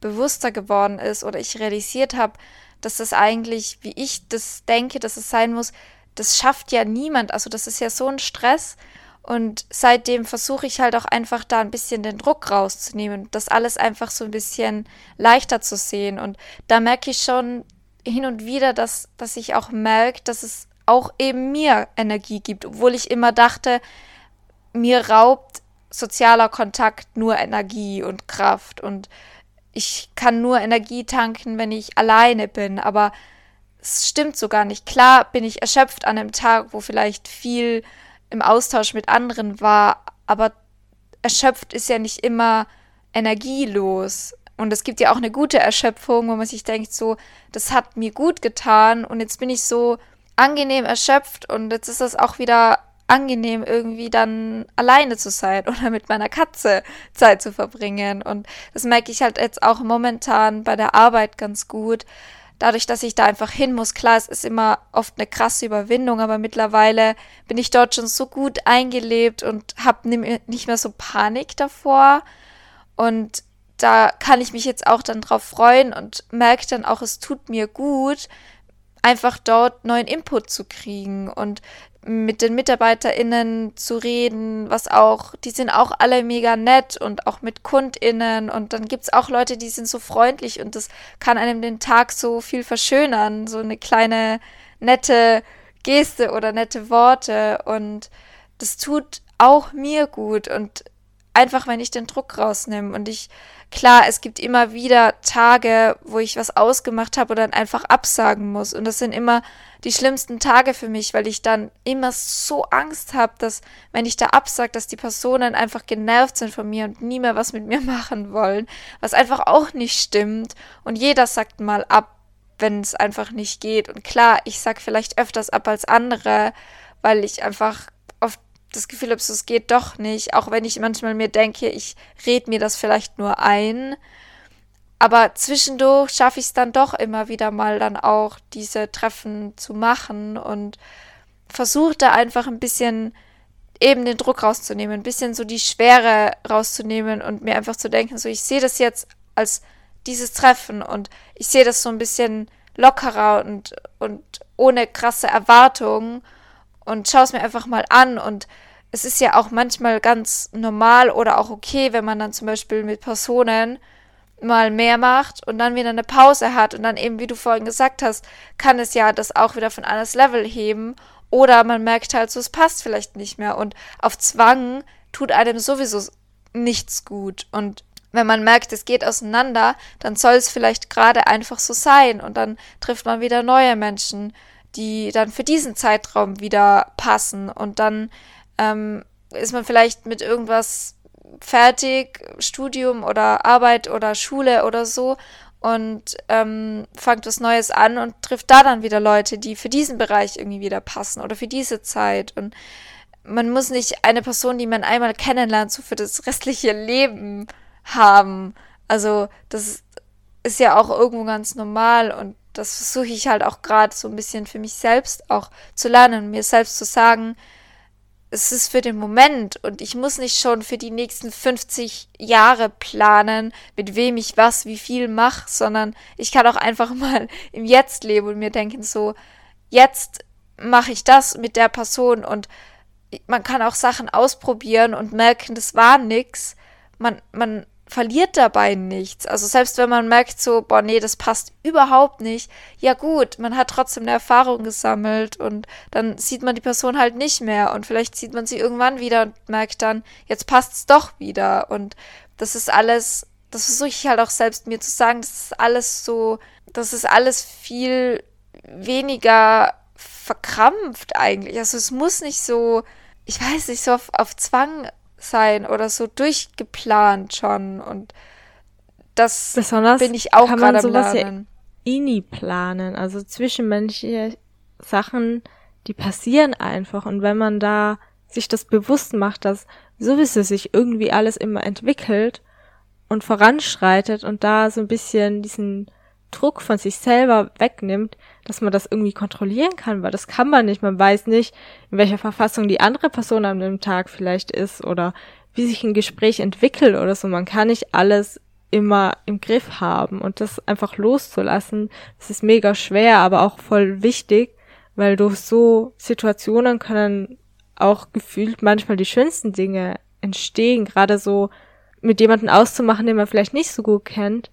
bewusster geworden ist oder ich realisiert habe, dass das eigentlich, wie ich das denke, dass es sein muss, das schafft ja niemand. Also das ist ja so ein Stress. Und seitdem versuche ich halt auch einfach da ein bisschen den Druck rauszunehmen, das alles einfach so ein bisschen leichter zu sehen. Und da merke ich schon hin und wieder, dass, dass ich auch merke, dass es auch eben mir Energie gibt, obwohl ich immer dachte, mir raubt sozialer Kontakt nur Energie und Kraft und ich kann nur Energie tanken, wenn ich alleine bin, aber es stimmt so gar nicht. Klar bin ich erschöpft an einem Tag, wo vielleicht viel im Austausch mit anderen war, aber erschöpft ist ja nicht immer energielos. Und es gibt ja auch eine gute Erschöpfung, wo man sich denkt, so, das hat mir gut getan und jetzt bin ich so angenehm erschöpft und jetzt ist das auch wieder angenehm, irgendwie dann alleine zu sein oder mit meiner Katze Zeit zu verbringen. Und das merke ich halt jetzt auch momentan bei der Arbeit ganz gut. Dadurch, dass ich da einfach hin muss, klar, es ist immer oft eine krasse Überwindung, aber mittlerweile bin ich dort schon so gut eingelebt und habe nicht mehr so Panik davor. Und da kann ich mich jetzt auch dann drauf freuen und merke dann auch, es tut mir gut, einfach dort neuen Input zu kriegen und mit den MitarbeiterInnen zu reden, was auch, die sind auch alle mega nett und auch mit KundInnen und dann gibt's auch Leute, die sind so freundlich und das kann einem den Tag so viel verschönern, so eine kleine nette Geste oder nette Worte und das tut auch mir gut und einfach, wenn ich den Druck rausnehme und ich Klar, es gibt immer wieder Tage, wo ich was ausgemacht habe und dann einfach absagen muss. Und das sind immer die schlimmsten Tage für mich, weil ich dann immer so Angst habe, dass, wenn ich da absage, dass die Personen einfach genervt sind von mir und nie mehr was mit mir machen wollen. Was einfach auch nicht stimmt. Und jeder sagt mal ab, wenn es einfach nicht geht. Und klar, ich sag vielleicht öfters ab als andere, weil ich einfach das Gefühl habe, es geht doch nicht, auch wenn ich manchmal mir denke, ich red mir das vielleicht nur ein. Aber zwischendurch schaffe ich es dann doch immer wieder mal dann auch, diese Treffen zu machen und versuche da einfach ein bisschen eben den Druck rauszunehmen, ein bisschen so die Schwere rauszunehmen und mir einfach zu denken, so ich sehe das jetzt als dieses Treffen und ich sehe das so ein bisschen lockerer und, und ohne krasse Erwartungen und schaue es mir einfach mal an. Und es ist ja auch manchmal ganz normal oder auch okay, wenn man dann zum Beispiel mit Personen mal mehr macht und dann wieder eine Pause hat und dann eben, wie du vorhin gesagt hast, kann es ja das auch wieder von anderes Level heben oder man merkt halt so, es passt vielleicht nicht mehr und auf Zwang tut einem sowieso nichts gut und wenn man merkt, es geht auseinander, dann soll es vielleicht gerade einfach so sein und dann trifft man wieder neue Menschen, die dann für diesen Zeitraum wieder passen. Und dann ähm, ist man vielleicht mit irgendwas fertig, Studium oder Arbeit oder Schule oder so und ähm, fängt was Neues an und trifft da dann wieder Leute, die für diesen Bereich irgendwie wieder passen oder für diese Zeit. Und man muss nicht eine Person, die man einmal kennenlernt, so für das restliche Leben haben. Also das ist ja auch irgendwo ganz normal und das versuche ich halt auch gerade so ein bisschen für mich selbst auch zu lernen, mir selbst zu sagen, es ist für den Moment und ich muss nicht schon für die nächsten 50 Jahre planen, mit wem ich was, wie viel mache, sondern ich kann auch einfach mal im Jetzt leben und mir denken, so, jetzt mache ich das mit der Person und man kann auch Sachen ausprobieren und merken, das war nix. Man, man verliert dabei nichts. Also selbst wenn man merkt so, boah, nee, das passt überhaupt nicht, ja gut, man hat trotzdem eine Erfahrung gesammelt und dann sieht man die Person halt nicht mehr und vielleicht sieht man sie irgendwann wieder und merkt dann, jetzt passt es doch wieder und das ist alles, das versuche ich halt auch selbst mir zu sagen, das ist alles so, das ist alles viel weniger verkrampft eigentlich. Also es muss nicht so, ich weiß nicht, so auf, auf Zwang sein oder so durchgeplant schon und das Besonders bin ich auch gerade am Lernen. Ja ini planen, also zwischenmenschliche Sachen, die passieren einfach und wenn man da sich das bewusst macht, dass sowieso sich irgendwie alles immer entwickelt und voranschreitet und da so ein bisschen diesen Druck von sich selber wegnimmt, dass man das irgendwie kontrollieren kann, weil das kann man nicht. Man weiß nicht, in welcher Verfassung die andere Person an dem Tag vielleicht ist oder wie sich ein Gespräch entwickelt oder so. Man kann nicht alles immer im Griff haben und das einfach loszulassen, das ist mega schwer, aber auch voll wichtig, weil durch so Situationen können auch gefühlt manchmal die schönsten Dinge entstehen, gerade so mit jemandem auszumachen, den man vielleicht nicht so gut kennt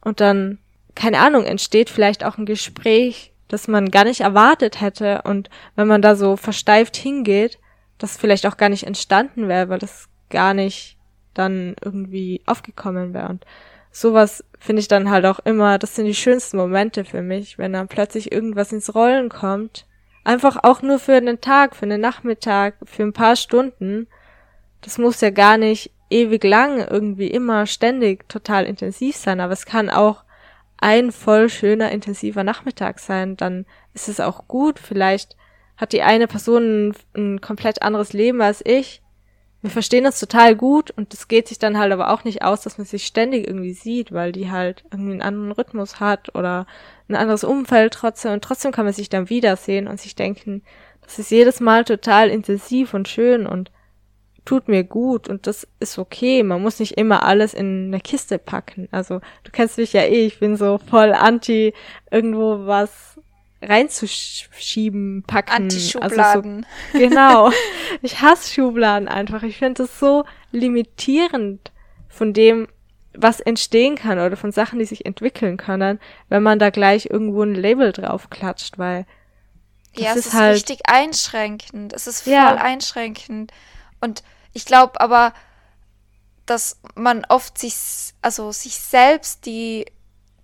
und dann keine Ahnung, entsteht vielleicht auch ein Gespräch, das man gar nicht erwartet hätte. Und wenn man da so versteift hingeht, das vielleicht auch gar nicht entstanden wäre, weil das gar nicht dann irgendwie aufgekommen wäre. Und sowas finde ich dann halt auch immer, das sind die schönsten Momente für mich, wenn dann plötzlich irgendwas ins Rollen kommt. Einfach auch nur für einen Tag, für einen Nachmittag, für ein paar Stunden. Das muss ja gar nicht ewig lang irgendwie immer ständig total intensiv sein, aber es kann auch ein voll schöner, intensiver Nachmittag sein, dann ist es auch gut. Vielleicht hat die eine Person ein, ein komplett anderes Leben als ich. Wir verstehen das total gut und es geht sich dann halt aber auch nicht aus, dass man sich ständig irgendwie sieht, weil die halt irgendwie einen anderen Rhythmus hat oder ein anderes Umfeld trotzdem und trotzdem kann man sich dann wiedersehen und sich denken, das ist jedes Mal total intensiv und schön und tut mir gut und das ist okay. Man muss nicht immer alles in eine Kiste packen. Also du kennst mich ja eh, ich bin so voll anti irgendwo was reinzuschieben, packen. Anti-Schubladen. Also so, genau. Ich hasse Schubladen einfach. Ich finde das so limitierend von dem, was entstehen kann oder von Sachen, die sich entwickeln können, wenn man da gleich irgendwo ein Label drauf klatscht, weil ja, es ist, ist halt, richtig einschränkend. Es ist voll ja. einschränkend. Und ich glaube aber, dass man oft sich, also sich selbst die,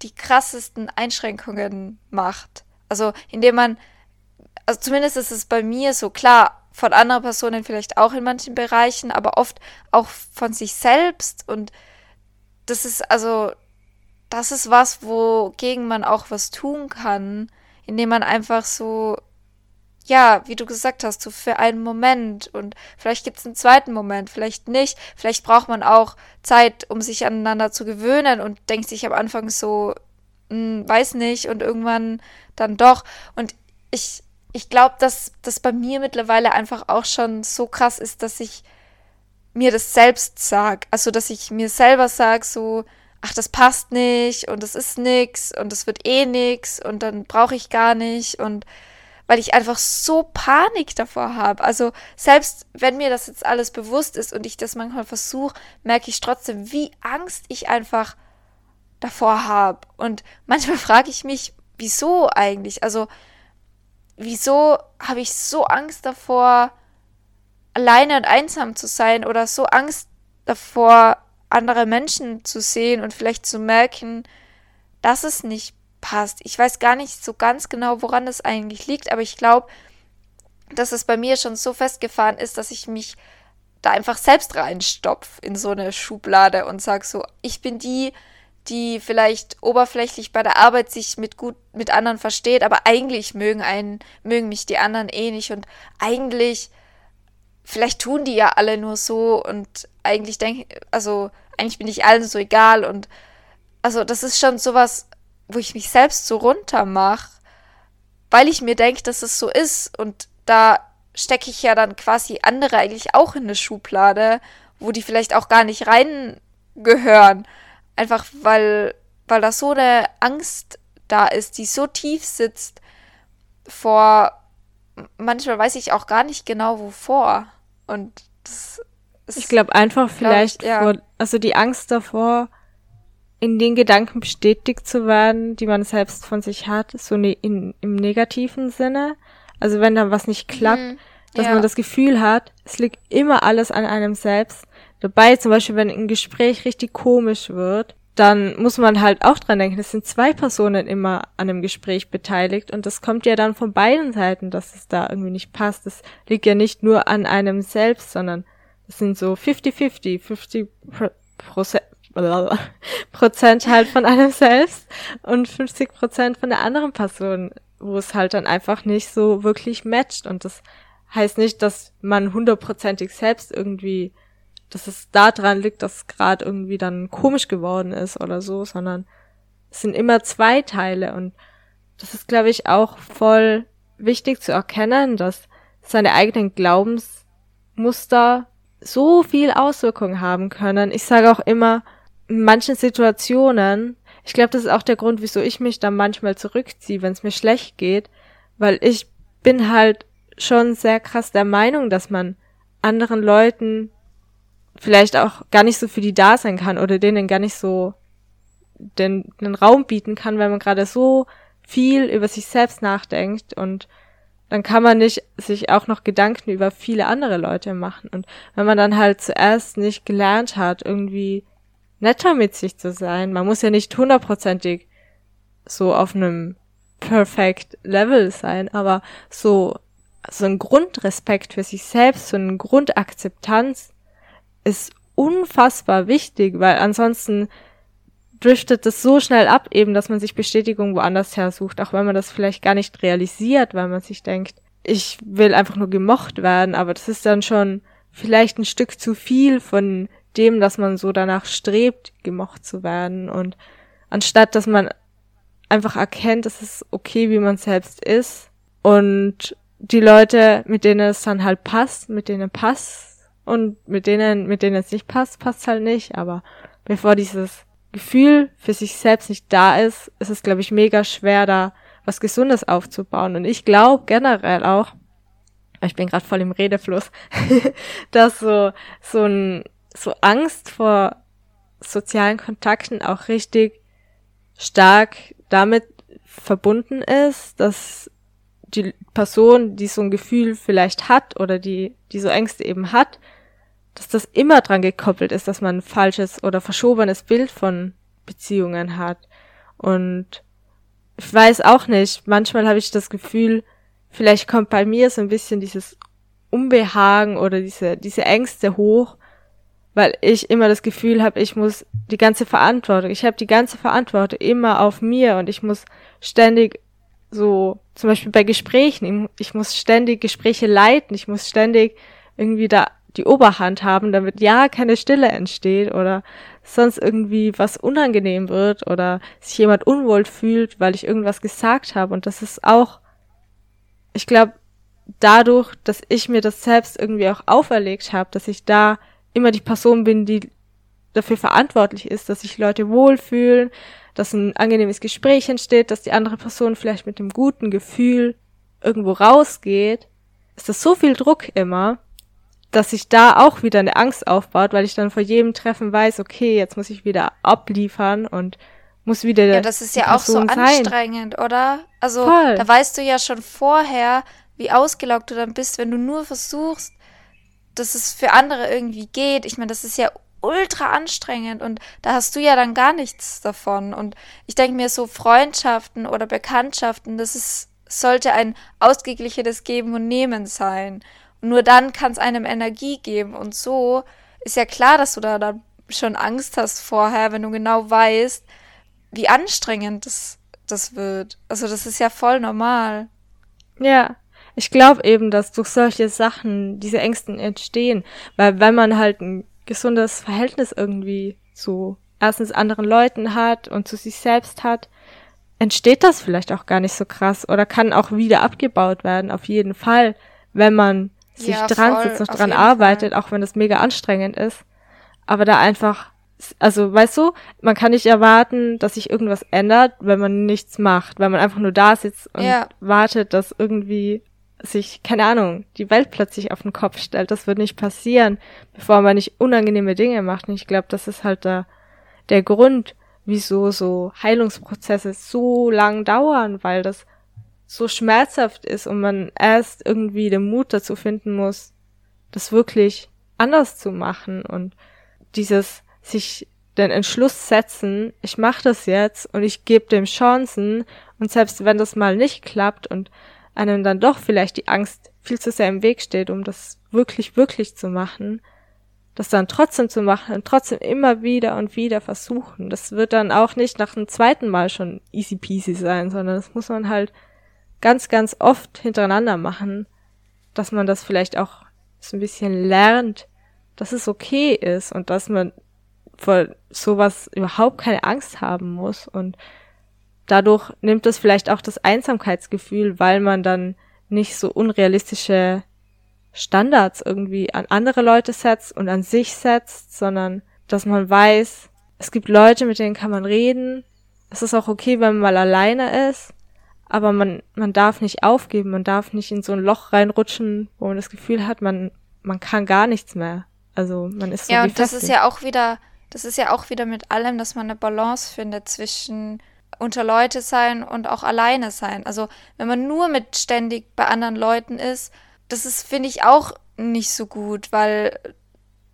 die krassesten Einschränkungen macht. Also indem man, also zumindest ist es bei mir so klar, von anderen Personen vielleicht auch in manchen Bereichen, aber oft auch von sich selbst. Und das ist also, das ist was, wogegen man auch was tun kann, indem man einfach so ja, wie du gesagt hast, so für einen Moment und vielleicht gibt es einen zweiten Moment, vielleicht nicht. Vielleicht braucht man auch Zeit, um sich aneinander zu gewöhnen und denkt sich am Anfang so, hm, weiß nicht und irgendwann dann doch. Und ich, ich glaube, dass das bei mir mittlerweile einfach auch schon so krass ist, dass ich mir das selbst sag. Also, dass ich mir selber sag, so, ach, das passt nicht und das ist nix und das wird eh nix und dann brauche ich gar nicht und weil ich einfach so Panik davor habe. Also selbst wenn mir das jetzt alles bewusst ist und ich das manchmal versuche, merke ich trotzdem, wie Angst ich einfach davor habe. Und manchmal frage ich mich, wieso eigentlich? Also wieso habe ich so Angst davor, alleine und einsam zu sein oder so Angst davor, andere Menschen zu sehen und vielleicht zu merken, dass es nicht passt. Ich weiß gar nicht so ganz genau, woran das eigentlich liegt, aber ich glaube, dass es bei mir schon so festgefahren ist, dass ich mich da einfach selbst reinstopf in so eine Schublade und sag so, ich bin die, die vielleicht oberflächlich bei der Arbeit sich mit gut mit anderen versteht, aber eigentlich mögen einen mögen mich die anderen eh nicht und eigentlich vielleicht tun die ja alle nur so und eigentlich denke also eigentlich bin ich allen so egal und also das ist schon sowas wo ich mich selbst so runter mache, weil ich mir denke, dass es so ist. Und da stecke ich ja dann quasi andere eigentlich auch in eine Schublade, wo die vielleicht auch gar nicht reingehören. Einfach weil, weil da so eine Angst da ist, die so tief sitzt vor, manchmal weiß ich auch gar nicht genau wovor. Und das ist, Ich glaube einfach vielleicht, glaub ich, ja. vor, also die Angst davor, in den Gedanken bestätigt zu werden, die man selbst von sich hat, so ne, in, im negativen Sinne. Also wenn dann was nicht klappt, mhm, dass ja. man das Gefühl hat, es liegt immer alles an einem selbst. Dabei zum Beispiel, wenn ein Gespräch richtig komisch wird, dann muss man halt auch dran denken, es sind zwei Personen immer an einem Gespräch beteiligt und das kommt ja dann von beiden Seiten, dass es da irgendwie nicht passt. Das liegt ja nicht nur an einem selbst, sondern es sind so 50-50, 50 Prozent, Prozent halt von einem selbst und 50 Prozent von der anderen Person, wo es halt dann einfach nicht so wirklich matcht. Und das heißt nicht, dass man hundertprozentig selbst irgendwie, dass es daran liegt, dass es gerade irgendwie dann komisch geworden ist oder so, sondern es sind immer zwei Teile und das ist, glaube ich, auch voll wichtig zu erkennen, dass seine eigenen Glaubensmuster so viel Auswirkungen haben können. Ich sage auch immer, manchen Situationen, ich glaube, das ist auch der Grund, wieso ich mich dann manchmal zurückziehe, wenn es mir schlecht geht, weil ich bin halt schon sehr krass der Meinung, dass man anderen Leuten vielleicht auch gar nicht so für die da sein kann oder denen gar nicht so den, den Raum bieten kann, weil man gerade so viel über sich selbst nachdenkt und dann kann man nicht sich auch noch Gedanken über viele andere Leute machen. Und wenn man dann halt zuerst nicht gelernt hat, irgendwie netter mit sich zu sein. Man muss ja nicht hundertprozentig so auf einem perfect Level sein, aber so, so ein Grundrespekt für sich selbst, so eine Grundakzeptanz ist unfassbar wichtig, weil ansonsten driftet es so schnell ab, eben, dass man sich Bestätigung woanders her sucht, auch wenn man das vielleicht gar nicht realisiert, weil man sich denkt, ich will einfach nur gemocht werden, aber das ist dann schon vielleicht ein Stück zu viel von dem, dass man so danach strebt, gemocht zu werden und anstatt, dass man einfach erkennt, es ist okay, wie man selbst ist und die Leute, mit denen es dann halt passt, mit denen passt und mit denen, mit denen es nicht passt, passt halt nicht, aber bevor dieses Gefühl für sich selbst nicht da ist, ist es, glaube ich, mega schwer, da was Gesundes aufzubauen. Und ich glaube generell auch, ich bin gerade voll im Redefluss, dass so, so ein, so Angst vor sozialen Kontakten auch richtig stark damit verbunden ist, dass die Person, die so ein Gefühl vielleicht hat oder die, die so Ängste eben hat, dass das immer dran gekoppelt ist, dass man ein falsches oder verschobenes Bild von Beziehungen hat. Und ich weiß auch nicht, manchmal habe ich das Gefühl, vielleicht kommt bei mir so ein bisschen dieses Unbehagen oder diese, diese Ängste hoch, weil ich immer das Gefühl habe, ich muss die ganze Verantwortung, ich habe die ganze Verantwortung immer auf mir und ich muss ständig so, zum Beispiel bei Gesprächen, ich muss ständig Gespräche leiten, ich muss ständig irgendwie da die Oberhand haben, damit ja keine Stille entsteht oder sonst irgendwie was unangenehm wird oder sich jemand unwohl fühlt, weil ich irgendwas gesagt habe. Und das ist auch, ich glaube, dadurch, dass ich mir das selbst irgendwie auch auferlegt habe, dass ich da immer die Person bin, die dafür verantwortlich ist, dass sich Leute wohlfühlen, dass ein angenehmes Gespräch entsteht, dass die andere Person vielleicht mit einem guten Gefühl irgendwo rausgeht, ist das so viel Druck immer, dass sich da auch wieder eine Angst aufbaut, weil ich dann vor jedem Treffen weiß, okay, jetzt muss ich wieder abliefern und muss wieder. Ja, das ist ja auch so sein. anstrengend, oder? Also, Voll. da weißt du ja schon vorher, wie ausgelaugt du dann bist, wenn du nur versuchst, dass es für andere irgendwie geht. Ich meine, das ist ja ultra anstrengend und da hast du ja dann gar nichts davon. Und ich denke mir so Freundschaften oder Bekanntschaften, das ist, sollte ein ausgeglichenes Geben und Nehmen sein. Nur dann kann es einem Energie geben. Und so ist ja klar, dass du da dann schon Angst hast vorher, wenn du genau weißt, wie anstrengend das, das wird. Also das ist ja voll normal. Ja, ich glaube eben, dass durch solche Sachen diese Ängsten entstehen, weil wenn man halt ein gesundes Verhältnis irgendwie zu erstens anderen Leuten hat und zu sich selbst hat, entsteht das vielleicht auch gar nicht so krass oder kann auch wieder abgebaut werden, auf jeden Fall, wenn man sich ja, dran voll, sitzt und dran arbeitet, Fall. auch wenn das mega anstrengend ist. Aber da einfach, also weißt du, man kann nicht erwarten, dass sich irgendwas ändert, wenn man nichts macht, weil man einfach nur da sitzt und ja. wartet, dass irgendwie sich, keine Ahnung, die Welt plötzlich auf den Kopf stellt. Das wird nicht passieren, bevor man nicht unangenehme Dinge macht. Und ich glaube, das ist halt da der Grund, wieso so Heilungsprozesse so lang dauern, weil das so schmerzhaft ist und man erst irgendwie den Mut dazu finden muss, das wirklich anders zu machen und dieses sich den Entschluss setzen, ich mache das jetzt und ich gebe dem Chancen und selbst wenn das mal nicht klappt und einem dann doch vielleicht die Angst viel zu sehr im Weg steht, um das wirklich, wirklich zu machen, das dann trotzdem zu machen und trotzdem immer wieder und wieder versuchen. Das wird dann auch nicht nach dem zweiten Mal schon easy peasy sein, sondern das muss man halt ganz, ganz oft hintereinander machen, dass man das vielleicht auch so ein bisschen lernt, dass es okay ist und dass man vor sowas überhaupt keine Angst haben muss und dadurch nimmt es vielleicht auch das Einsamkeitsgefühl, weil man dann nicht so unrealistische Standards irgendwie an andere Leute setzt und an sich setzt, sondern dass man weiß, es gibt Leute, mit denen kann man reden. Es ist auch okay, wenn man mal alleine ist aber man, man darf nicht aufgeben, man darf nicht in so ein Loch reinrutschen, wo man das Gefühl hat, man, man kann gar nichts mehr. Also man ist so Ja, und das ist ja auch wieder, das ist ja auch wieder mit allem, dass man eine Balance findet zwischen unter Leute sein und auch alleine sein. Also wenn man nur mit ständig bei anderen Leuten ist, das ist, finde ich, auch nicht so gut, weil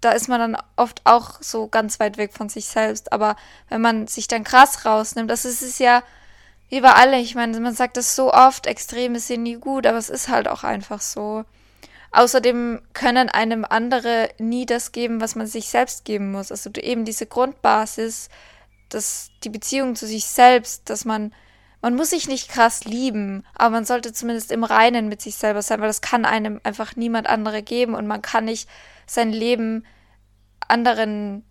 da ist man dann oft auch so ganz weit weg von sich selbst. Aber wenn man sich dann krass rausnimmt, das ist es ja, wie bei alle, ich meine, man sagt das so oft, Extreme sind nie gut, aber es ist halt auch einfach so. Außerdem können einem andere nie das geben, was man sich selbst geben muss. Also eben diese Grundbasis, dass die Beziehung zu sich selbst, dass man, man muss sich nicht krass lieben, aber man sollte zumindest im Reinen mit sich selber sein, weil das kann einem einfach niemand andere geben und man kann nicht sein Leben anderen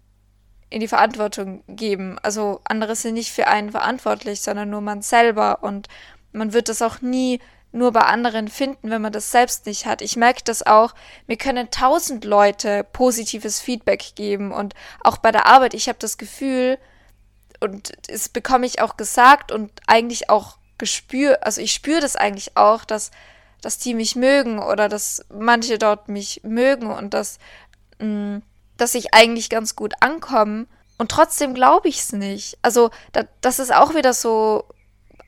in die Verantwortung geben. Also andere sind nicht für einen verantwortlich, sondern nur man selber und man wird das auch nie nur bei anderen finden, wenn man das selbst nicht hat. Ich merke das auch. Mir können tausend Leute positives Feedback geben und auch bei der Arbeit. Ich habe das Gefühl und es bekomme ich auch gesagt und eigentlich auch gespür. Also ich spüre das eigentlich auch, dass dass die mich mögen oder dass manche dort mich mögen und dass mh, mm, dass ich eigentlich ganz gut ankomme. Und trotzdem glaube ich es nicht. Also, da, das ist auch wieder so,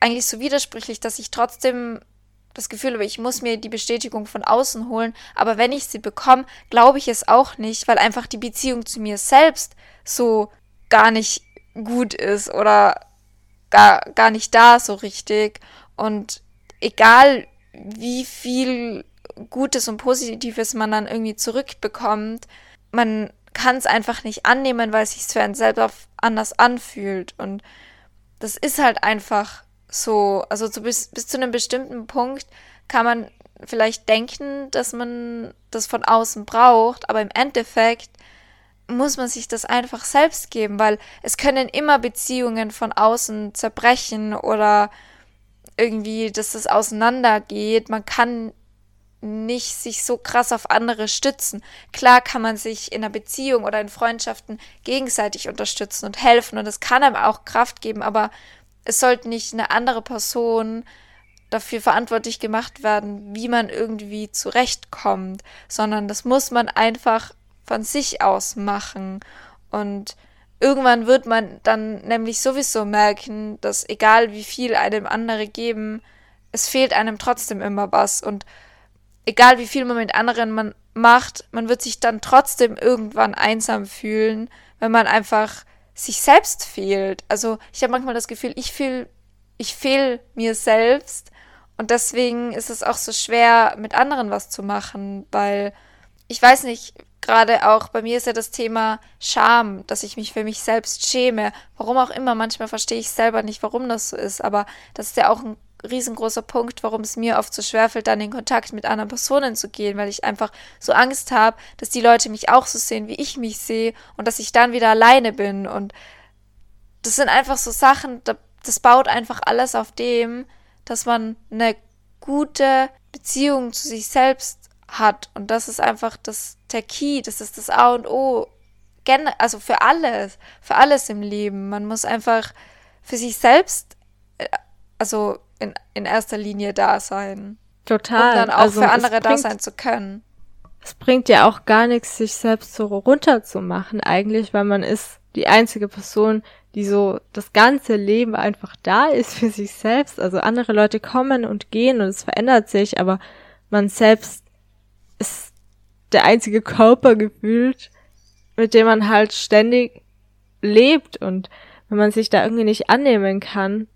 eigentlich so widersprüchlich, dass ich trotzdem das Gefühl habe, ich muss mir die Bestätigung von außen holen, aber wenn ich sie bekomme, glaube ich es auch nicht, weil einfach die Beziehung zu mir selbst so gar nicht gut ist oder gar, gar nicht da so richtig. Und egal wie viel Gutes und Positives man dann irgendwie zurückbekommt, man kann es einfach nicht annehmen, weil es sich für einen selber anders anfühlt. Und das ist halt einfach so, also zu, bis, bis zu einem bestimmten Punkt kann man vielleicht denken, dass man das von außen braucht, aber im Endeffekt muss man sich das einfach selbst geben, weil es können immer Beziehungen von außen zerbrechen oder irgendwie, dass das auseinandergeht. Man kann nicht sich so krass auf andere stützen. Klar kann man sich in einer Beziehung oder in Freundschaften gegenseitig unterstützen und helfen und es kann einem auch Kraft geben, aber es sollte nicht eine andere Person dafür verantwortlich gemacht werden, wie man irgendwie zurechtkommt, sondern das muss man einfach von sich aus machen. Und irgendwann wird man dann nämlich sowieso merken, dass egal wie viel einem andere geben, es fehlt einem trotzdem immer was. Und egal wie viel man mit anderen man macht, man wird sich dann trotzdem irgendwann einsam fühlen, wenn man einfach sich selbst fehlt. Also ich habe manchmal das Gefühl, ich fühle, ich fehl mir selbst und deswegen ist es auch so schwer, mit anderen was zu machen, weil ich weiß nicht, gerade auch bei mir ist ja das Thema Scham, dass ich mich für mich selbst schäme. Warum auch immer, manchmal verstehe ich selber nicht, warum das so ist, aber das ist ja auch ein riesengroßer Punkt, warum es mir oft so schwerfällt, dann in Kontakt mit anderen Personen zu gehen, weil ich einfach so Angst habe, dass die Leute mich auch so sehen, wie ich mich sehe und dass ich dann wieder alleine bin. Und das sind einfach so Sachen, das baut einfach alles auf dem, dass man eine gute Beziehung zu sich selbst hat. Und das ist einfach das, der Key, das ist das A und O. Also für alles, für alles im Leben. Man muss einfach für sich selbst, äh, also in, in erster Linie da sein. Total. Um dann auch also für andere da sein zu können. Es bringt ja auch gar nichts, sich selbst so runterzumachen, eigentlich, weil man ist die einzige Person, die so das ganze Leben einfach da ist für sich selbst. Also andere Leute kommen und gehen und es verändert sich, aber man selbst ist der einzige Körper gefühlt, mit dem man halt ständig lebt und wenn man sich da irgendwie nicht annehmen kann,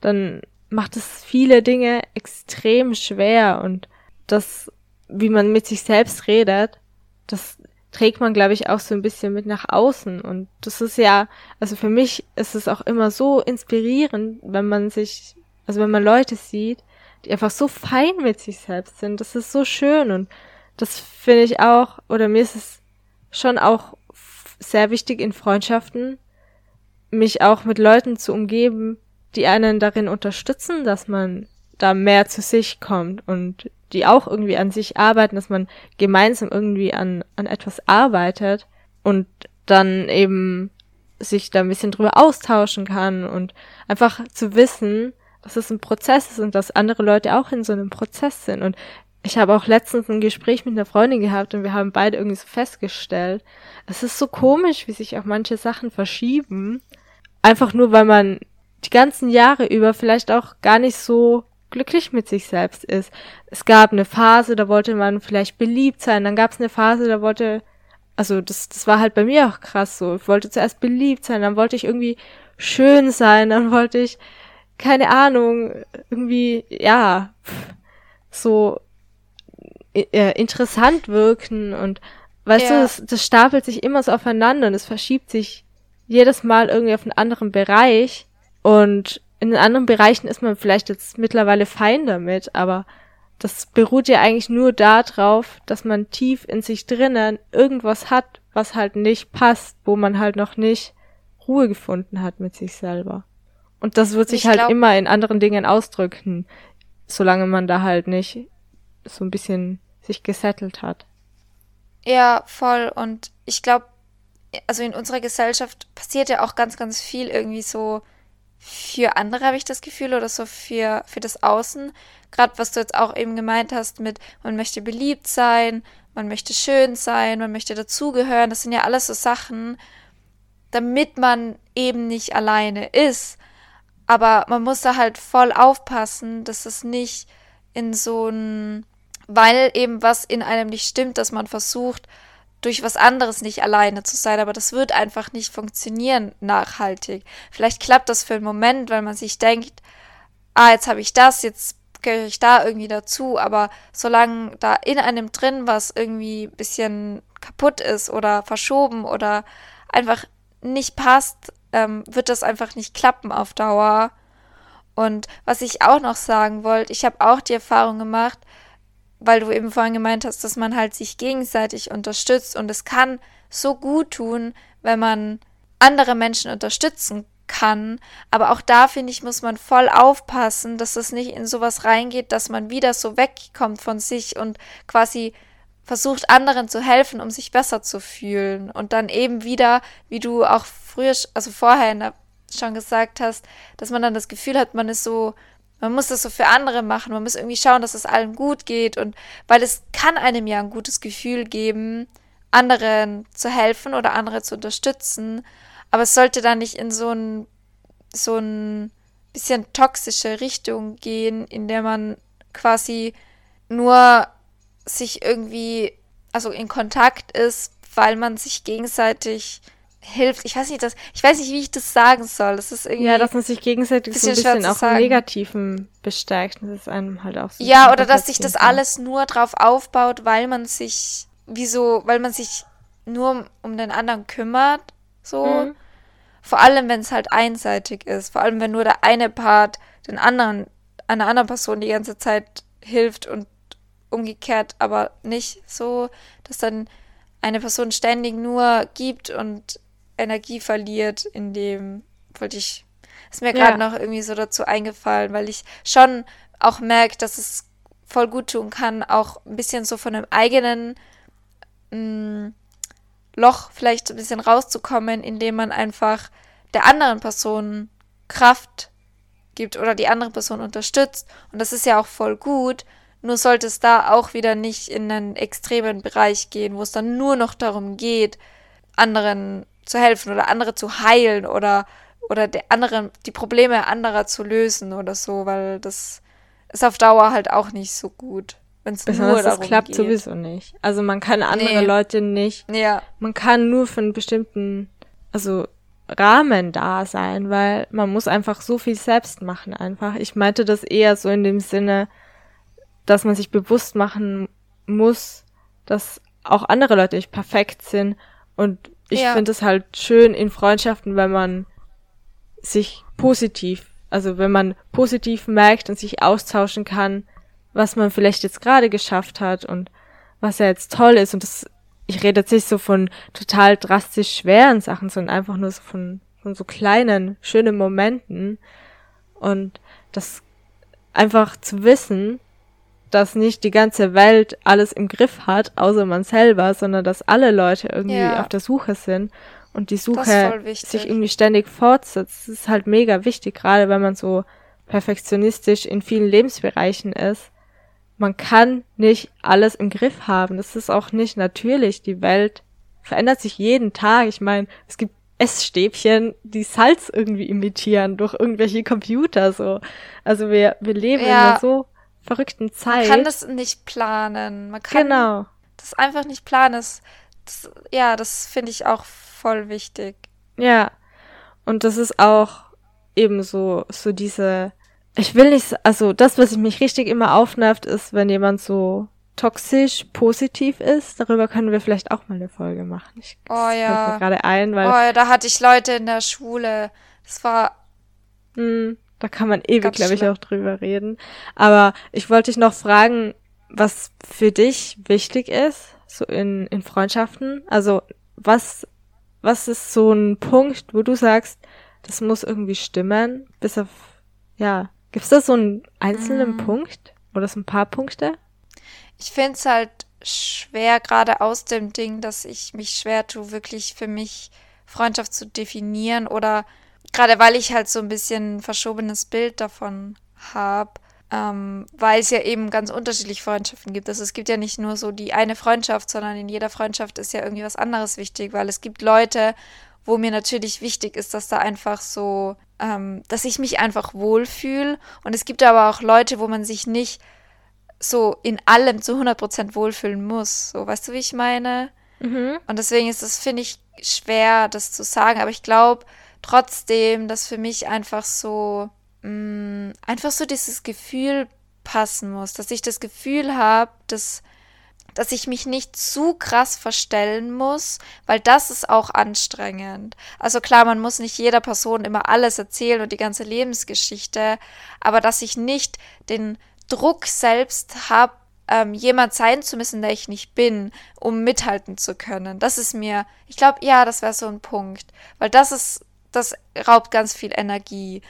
dann macht es viele Dinge extrem schwer und das, wie man mit sich selbst redet, das trägt man, glaube ich, auch so ein bisschen mit nach außen. Und das ist ja, also für mich ist es auch immer so inspirierend, wenn man sich, also wenn man Leute sieht, die einfach so fein mit sich selbst sind. Das ist so schön und das finde ich auch, oder mir ist es schon auch sehr wichtig in Freundschaften, mich auch mit Leuten zu umgeben, die einen darin unterstützen, dass man da mehr zu sich kommt und die auch irgendwie an sich arbeiten, dass man gemeinsam irgendwie an, an etwas arbeitet und dann eben sich da ein bisschen drüber austauschen kann und einfach zu wissen, dass es ein Prozess ist und dass andere Leute auch in so einem Prozess sind. Und ich habe auch letztens ein Gespräch mit einer Freundin gehabt und wir haben beide irgendwie so festgestellt, es ist so komisch, wie sich auch manche Sachen verschieben. Einfach nur, weil man die ganzen Jahre über vielleicht auch gar nicht so glücklich mit sich selbst ist. Es gab eine Phase, da wollte man vielleicht beliebt sein, dann gab es eine Phase, da wollte, also das, das war halt bei mir auch krass so. Ich wollte zuerst beliebt sein, dann wollte ich irgendwie schön sein, dann wollte ich, keine Ahnung, irgendwie, ja, so äh, interessant wirken und weißt ja. du, das, das stapelt sich immer so aufeinander und es verschiebt sich jedes Mal irgendwie auf einen anderen Bereich und in anderen Bereichen ist man vielleicht jetzt mittlerweile fein damit, aber das beruht ja eigentlich nur darauf, dass man tief in sich drinnen irgendwas hat, was halt nicht passt, wo man halt noch nicht Ruhe gefunden hat mit sich selber. Und das wird sich ich halt glaub, immer in anderen Dingen ausdrücken, solange man da halt nicht so ein bisschen sich gesettelt hat. Ja, voll. Und ich glaube, also in unserer Gesellschaft passiert ja auch ganz, ganz viel irgendwie so für andere, habe ich das Gefühl, oder so für, für das Außen. Gerade was du jetzt auch eben gemeint hast mit, man möchte beliebt sein, man möchte schön sein, man möchte dazugehören. Das sind ja alles so Sachen, damit man eben nicht alleine ist. Aber man muss da halt voll aufpassen, dass es nicht in so ein, weil eben was in einem nicht stimmt, dass man versucht, durch was anderes nicht alleine zu sein, aber das wird einfach nicht funktionieren nachhaltig. Vielleicht klappt das für einen Moment, weil man sich denkt, ah, jetzt habe ich das, jetzt gehöre ich da irgendwie dazu, aber solange da in einem drin was irgendwie ein bisschen kaputt ist oder verschoben oder einfach nicht passt, ähm, wird das einfach nicht klappen auf Dauer. Und was ich auch noch sagen wollte, ich habe auch die Erfahrung gemacht, weil du eben vorhin gemeint hast, dass man halt sich gegenseitig unterstützt und es kann so gut tun, wenn man andere Menschen unterstützen kann. Aber auch da, finde ich, muss man voll aufpassen, dass es nicht in sowas reingeht, dass man wieder so wegkommt von sich und quasi versucht, anderen zu helfen, um sich besser zu fühlen. Und dann eben wieder, wie du auch früher, also vorher schon gesagt hast, dass man dann das Gefühl hat, man ist so man muss das so für andere machen. Man muss irgendwie schauen, dass es allen gut geht. Und weil es kann einem ja ein gutes Gefühl geben, anderen zu helfen oder andere zu unterstützen. Aber es sollte dann nicht in so ein, so ein bisschen toxische Richtung gehen, in der man quasi nur sich irgendwie, also in Kontakt ist, weil man sich gegenseitig hilft. Ich weiß nicht, das, ich weiß nicht, wie ich das sagen soll. Das ist irgendwie. Ja, dass man sich gegenseitig so ein bisschen auch im Negativen bestärkt. Das ist einem halt auch so. Ja, oder dass sich das alles nur drauf aufbaut, weil man sich, wieso, weil man sich nur um den anderen kümmert. So. Mhm. Vor allem, wenn es halt einseitig ist. Vor allem, wenn nur der eine Part den anderen, einer anderen Person die ganze Zeit hilft und umgekehrt aber nicht so, dass dann eine Person ständig nur gibt und Energie verliert, in dem wollte ich, ist mir gerade ja. noch irgendwie so dazu eingefallen, weil ich schon auch merke, dass es voll gut tun kann, auch ein bisschen so von einem eigenen mh, mm, Loch vielleicht ein bisschen rauszukommen, indem man einfach der anderen Person Kraft gibt oder die andere Person unterstützt. Und das ist ja auch voll gut. Nur sollte es da auch wieder nicht in einen extremen Bereich gehen, wo es dann nur noch darum geht, anderen zu helfen oder andere zu heilen oder, oder der anderen, die Probleme anderer zu lösen oder so, weil das ist auf Dauer halt auch nicht so gut. Wenn es nur darum das klappt geht. sowieso nicht. Also man kann andere nee. Leute nicht. Ja. Man kann nur für einen bestimmten, also Rahmen da sein, weil man muss einfach so viel selbst machen einfach. Ich meinte das eher so in dem Sinne, dass man sich bewusst machen muss, dass auch andere Leute nicht perfekt sind und ich ja. finde es halt schön in Freundschaften, wenn man sich positiv, also wenn man positiv merkt und sich austauschen kann, was man vielleicht jetzt gerade geschafft hat und was ja jetzt toll ist. Und das, ich rede jetzt nicht so von total drastisch schweren Sachen, sondern einfach nur so von, von so kleinen, schönen Momenten. Und das einfach zu wissen, dass nicht die ganze Welt alles im Griff hat, außer man selber, sondern dass alle Leute irgendwie ja. auf der Suche sind und die Suche sich irgendwie ständig fortsetzt. Das ist halt mega wichtig, gerade wenn man so perfektionistisch in vielen Lebensbereichen ist. Man kann nicht alles im Griff haben. Das ist auch nicht natürlich. Die Welt verändert sich jeden Tag. Ich meine, es gibt Essstäbchen, die Salz irgendwie imitieren durch irgendwelche Computer so. Also wir, wir leben ja. immer so verrückten Zeit. Man kann das nicht planen. Man kann genau. das einfach nicht planen. Das, das ja, das finde ich auch voll wichtig. Ja. Und das ist auch eben so, so diese, ich will nicht, also das, was mich richtig immer aufnervt, ist, wenn jemand so toxisch positiv ist. Darüber können wir vielleicht auch mal eine Folge machen. Ich, oh ja. gerade ein, weil. Oh ja, da hatte ich Leute in der Schule. Das war. Mh, hm. Da kann man ewig, glaube ich, auch drüber reden. Aber ich wollte dich noch fragen, was für dich wichtig ist, so in, in Freundschaften. Also was, was ist so ein Punkt, wo du sagst, das muss irgendwie stimmen, bis auf, ja, gibt's da so einen einzelnen mm. Punkt oder so ein paar Punkte? Ich finde es halt schwer, gerade aus dem Ding, dass ich mich schwer tue, wirklich für mich Freundschaft zu definieren oder gerade weil ich halt so ein bisschen ein verschobenes Bild davon habe, ähm, weil es ja eben ganz unterschiedliche Freundschaften gibt. Also es gibt ja nicht nur so die eine Freundschaft, sondern in jeder Freundschaft ist ja irgendwie was anderes wichtig, weil es gibt Leute, wo mir natürlich wichtig ist, dass da einfach so, ähm, dass ich mich einfach wohlfühle. Und es gibt aber auch Leute, wo man sich nicht so in allem zu 100% wohlfühlen muss. So, weißt du, wie ich meine? Mhm. Und deswegen ist es, finde ich, schwer, das zu sagen. Aber ich glaube, trotzdem, dass für mich einfach so, mh, mm, einfach so dieses Gefühl passen muss, dass ich das Gefühl habe, dass, dass ich mich nicht zu krass verstellen muss, weil das ist auch anstrengend. Also klar, man muss nicht jeder Person immer alles erzählen und die ganze Lebensgeschichte, aber dass ich nicht den Druck selbst habe, ähm, jemand sein zu müssen, der ich nicht bin, um mithalten zu können. Das ist mir, ich glaube, ja, das wäre so ein Punkt, weil das ist das raubt ganz viel Energie,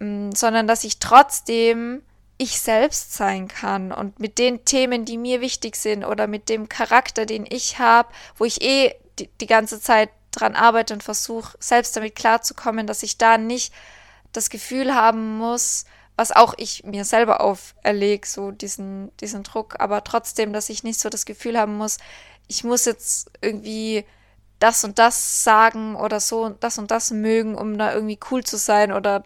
mm, sondern dass ich trotzdem ich selbst sein kann und mit den Themen, die mir wichtig sind oder mit dem Charakter, den ich habe, wo ich eh die, die ganze Zeit dran arbeite und versuche, selbst damit klarzukommen, dass ich da nicht das Gefühl haben muss, was auch ich mir selber auferlege, so diesen, diesen Druck, aber trotzdem, dass ich nicht so das Gefühl haben muss, ich muss jetzt irgendwie das und das sagen oder so das und das mögen, um da irgendwie cool zu sein oder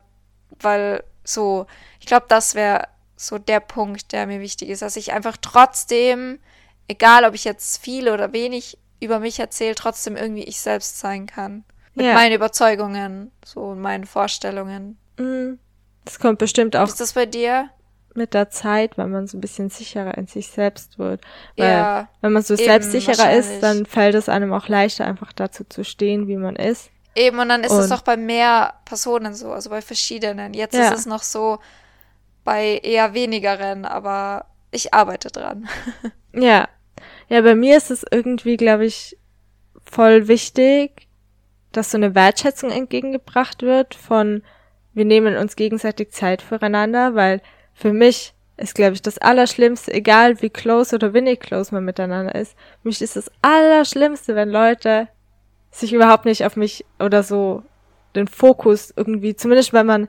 weil so, ich glaube, das wäre so der Punkt, der mir wichtig ist, dass ich einfach trotzdem, egal ob ich jetzt viel oder wenig über mich erzähle, trotzdem irgendwie ich selbst sein kann. Mit ja. meinen Überzeugungen, so meinen Vorstellungen. Mhm. Das kommt bestimmt auch. Ist das bei dir? Mit der Zeit, weil man so ein bisschen sicherer in sich selbst wird. Weil ja, wenn man so selbstsicherer ist, dann fällt es einem auch leichter, einfach dazu zu stehen, wie man ist. Eben, und dann ist und, es auch bei mehr Personen so, also bei verschiedenen. Jetzt ja. ist es noch so bei eher wenigeren, aber ich arbeite dran. ja. Ja, bei mir ist es irgendwie, glaube ich, voll wichtig, dass so eine Wertschätzung entgegengebracht wird von, wir nehmen uns gegenseitig Zeit füreinander, weil für mich ist, glaube ich, das Allerschlimmste, egal wie close oder wenig close man miteinander ist. Für mich ist das Allerschlimmste, wenn Leute sich überhaupt nicht auf mich oder so den Fokus irgendwie, zumindest wenn man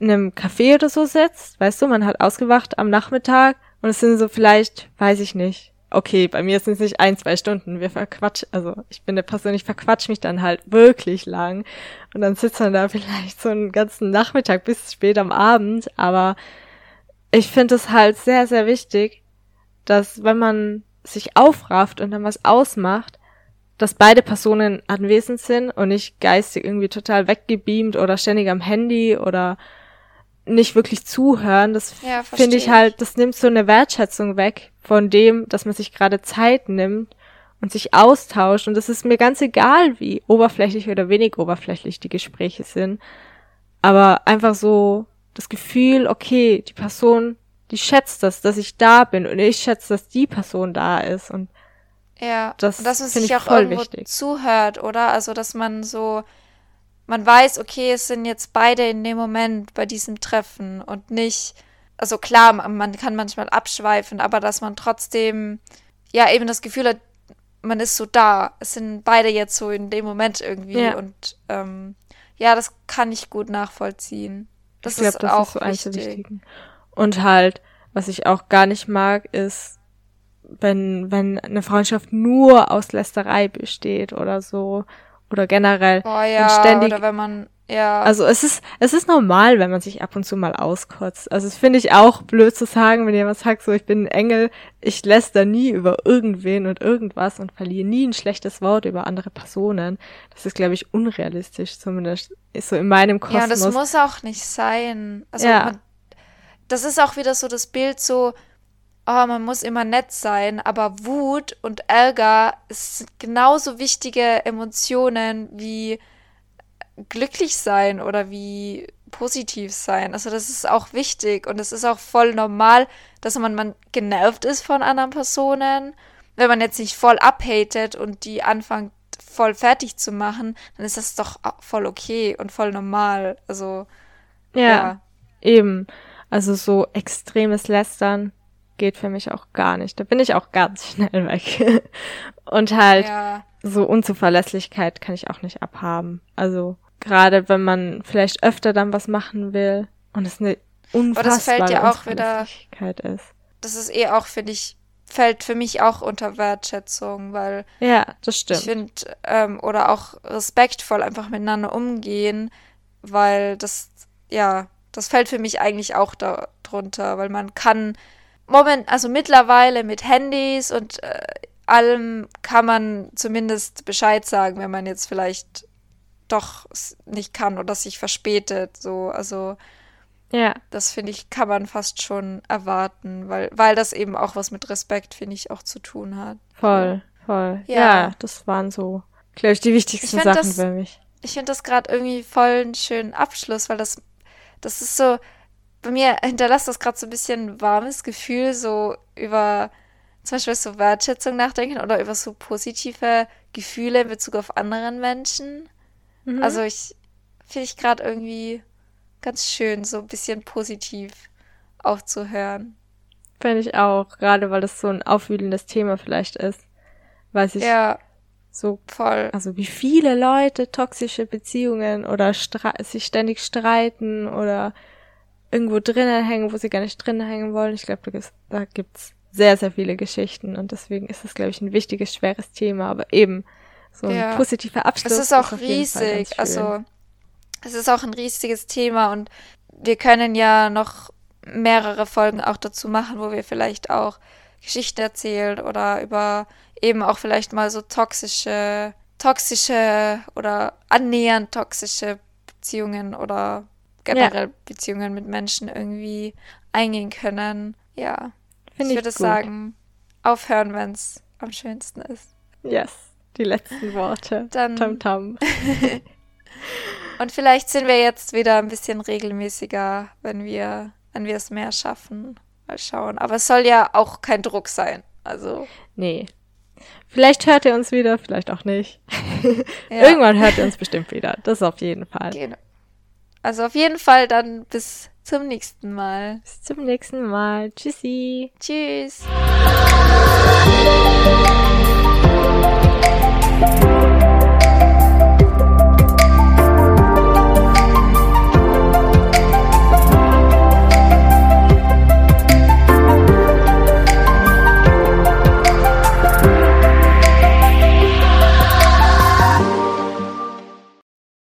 in einem Café oder so sitzt, weißt du, man hat ausgewacht am Nachmittag und es sind so vielleicht, weiß ich nicht, okay, bei mir sind es nicht ein, zwei Stunden, wir verquatschen, also ich bin eine Person, ich verquatsch mich dann halt wirklich lang und dann sitzt man da vielleicht so einen ganzen Nachmittag bis spät am Abend, aber ich finde es halt sehr, sehr wichtig, dass wenn man sich aufrafft und dann was ausmacht, dass beide Personen anwesend sind und nicht geistig irgendwie total weggebeamt oder ständig am Handy oder nicht wirklich zuhören. Das ja, finde ich halt, das nimmt so eine Wertschätzung weg von dem, dass man sich gerade Zeit nimmt und sich austauscht. Und das ist mir ganz egal, wie oberflächlich oder wenig oberflächlich die Gespräche sind. Aber einfach so das Gefühl, okay, die Person, die schätzt das, dass ich da bin und ich schätze, dass die Person da ist und ja, das und dass man sich auch irgendwo wichtig. zuhört, oder? Also, dass man so, man weiß, okay, es sind jetzt beide in dem Moment bei diesem Treffen und nicht, also klar, man kann manchmal abschweifen, aber dass man trotzdem, ja, eben das Gefühl hat, man ist so da. Es sind beide jetzt so in dem Moment irgendwie ja. und ähm, ja, das kann ich gut nachvollziehen. Das ich glaube, das auch ist so eins der wichtigen. Und halt, was ich auch gar nicht mag, ist, wenn, wenn eine Freundschaft nur aus Lästerei besteht oder so. Oder generell. Oh ja, ständig, oder wenn man ja. Also es ist, es ist normal, wenn man sich ab und zu mal auskotzt. Also das finde ich auch blöd zu sagen, wenn jemand sagt, so ich bin ein Engel, ich läster nie über irgendwen und irgendwas und verliere nie ein schlechtes Wort über andere Personen. Das ist, glaube ich, unrealistisch, zumindest ist so in meinem Kosmos. Ja, das muss auch nicht sein. Also ja. man, das ist auch wieder so das Bild so, oh, man muss immer nett sein, aber Wut und Ärger ist genauso wichtige Emotionen wie glücklich sein oder wie positiv sein. Also das ist auch wichtig und es ist auch voll normal, dass man, man genervt ist von anderen Personen. Wenn man jetzt nicht voll abhatet und die anfängt voll fertig zu machen, dann ist das doch voll okay und voll normal. Also ja, ja. eben. Also so extremes Lästern geht für mich auch gar nicht. Da bin ich auch ganz schnell weg. und halt ja. so Unzuverlässigkeit kann ich auch nicht abhaben. Also gerade wenn man vielleicht öfter dann was machen will und es eine unfassbare Aber das fällt ja auch wieder ist. Das ist eh auch finde ich fällt für mich auch unter Wertschätzung, weil ja, das stimmt. Ich finde ähm, oder auch respektvoll einfach miteinander umgehen, weil das ja, das fällt für mich eigentlich auch darunter, weil man kann Moment, also mittlerweile mit Handys und äh, allem kann man zumindest Bescheid sagen, wenn man jetzt vielleicht doch nicht kann oder sich verspätet. So, also ja. Das finde ich, kann man fast schon erwarten, weil, weil das eben auch was mit Respekt, finde ich, auch zu tun hat. Voll, voll. Ja, ja das waren so, glaube ich, die wichtigsten Sachen das, für mich. Ich finde das gerade irgendwie voll einen schönen Abschluss, weil das, das ist so, bei mir hinterlässt das gerade so ein bisschen ein warmes Gefühl, so über zum Beispiel so Wertschätzung nachdenken oder über so positive Gefühle in Bezug auf anderen Menschen. Mhm. Also ich finde ich gerade irgendwie ganz schön, so ein bisschen positiv aufzuhören. Finde ich auch, gerade weil das so ein aufwühlendes Thema vielleicht ist. Weiß ich. Ja. So voll. Also wie viele Leute toxische Beziehungen oder sich ständig streiten oder irgendwo drinnen hängen, wo sie gar nicht drinnen hängen wollen. Ich glaube, da gibt's sehr, sehr viele Geschichten und deswegen ist es, glaube ich, ein wichtiges, schweres Thema, aber eben so ein ja. positiver Abschluss. Es ist auch ist riesig, also es ist auch ein riesiges Thema und wir können ja noch mehrere Folgen auch dazu machen, wo wir vielleicht auch Geschichten erzählen oder über eben auch vielleicht mal so toxische, toxische oder annähernd toxische Beziehungen oder generell ja. Beziehungen mit Menschen irgendwie eingehen können. Ja, Find ich würde sagen, aufhören, wenn es am schönsten ist. Yes, die letzten Worte. Dann. Tam tam. Und vielleicht sind wir jetzt wieder ein bisschen regelmäßiger, wenn wir, wenn wir es mehr schaffen. Mal schauen. Aber es soll ja auch kein Druck sein. Also. Nee. Vielleicht hört ihr uns wieder, vielleicht auch nicht. Ja. Irgendwann hört ihr uns bestimmt wieder. Das auf jeden Fall. Genau. Also auf jeden Fall dann bis zum nächsten Mal. Bis zum nächsten Mal. Tschüssi. Tschüss.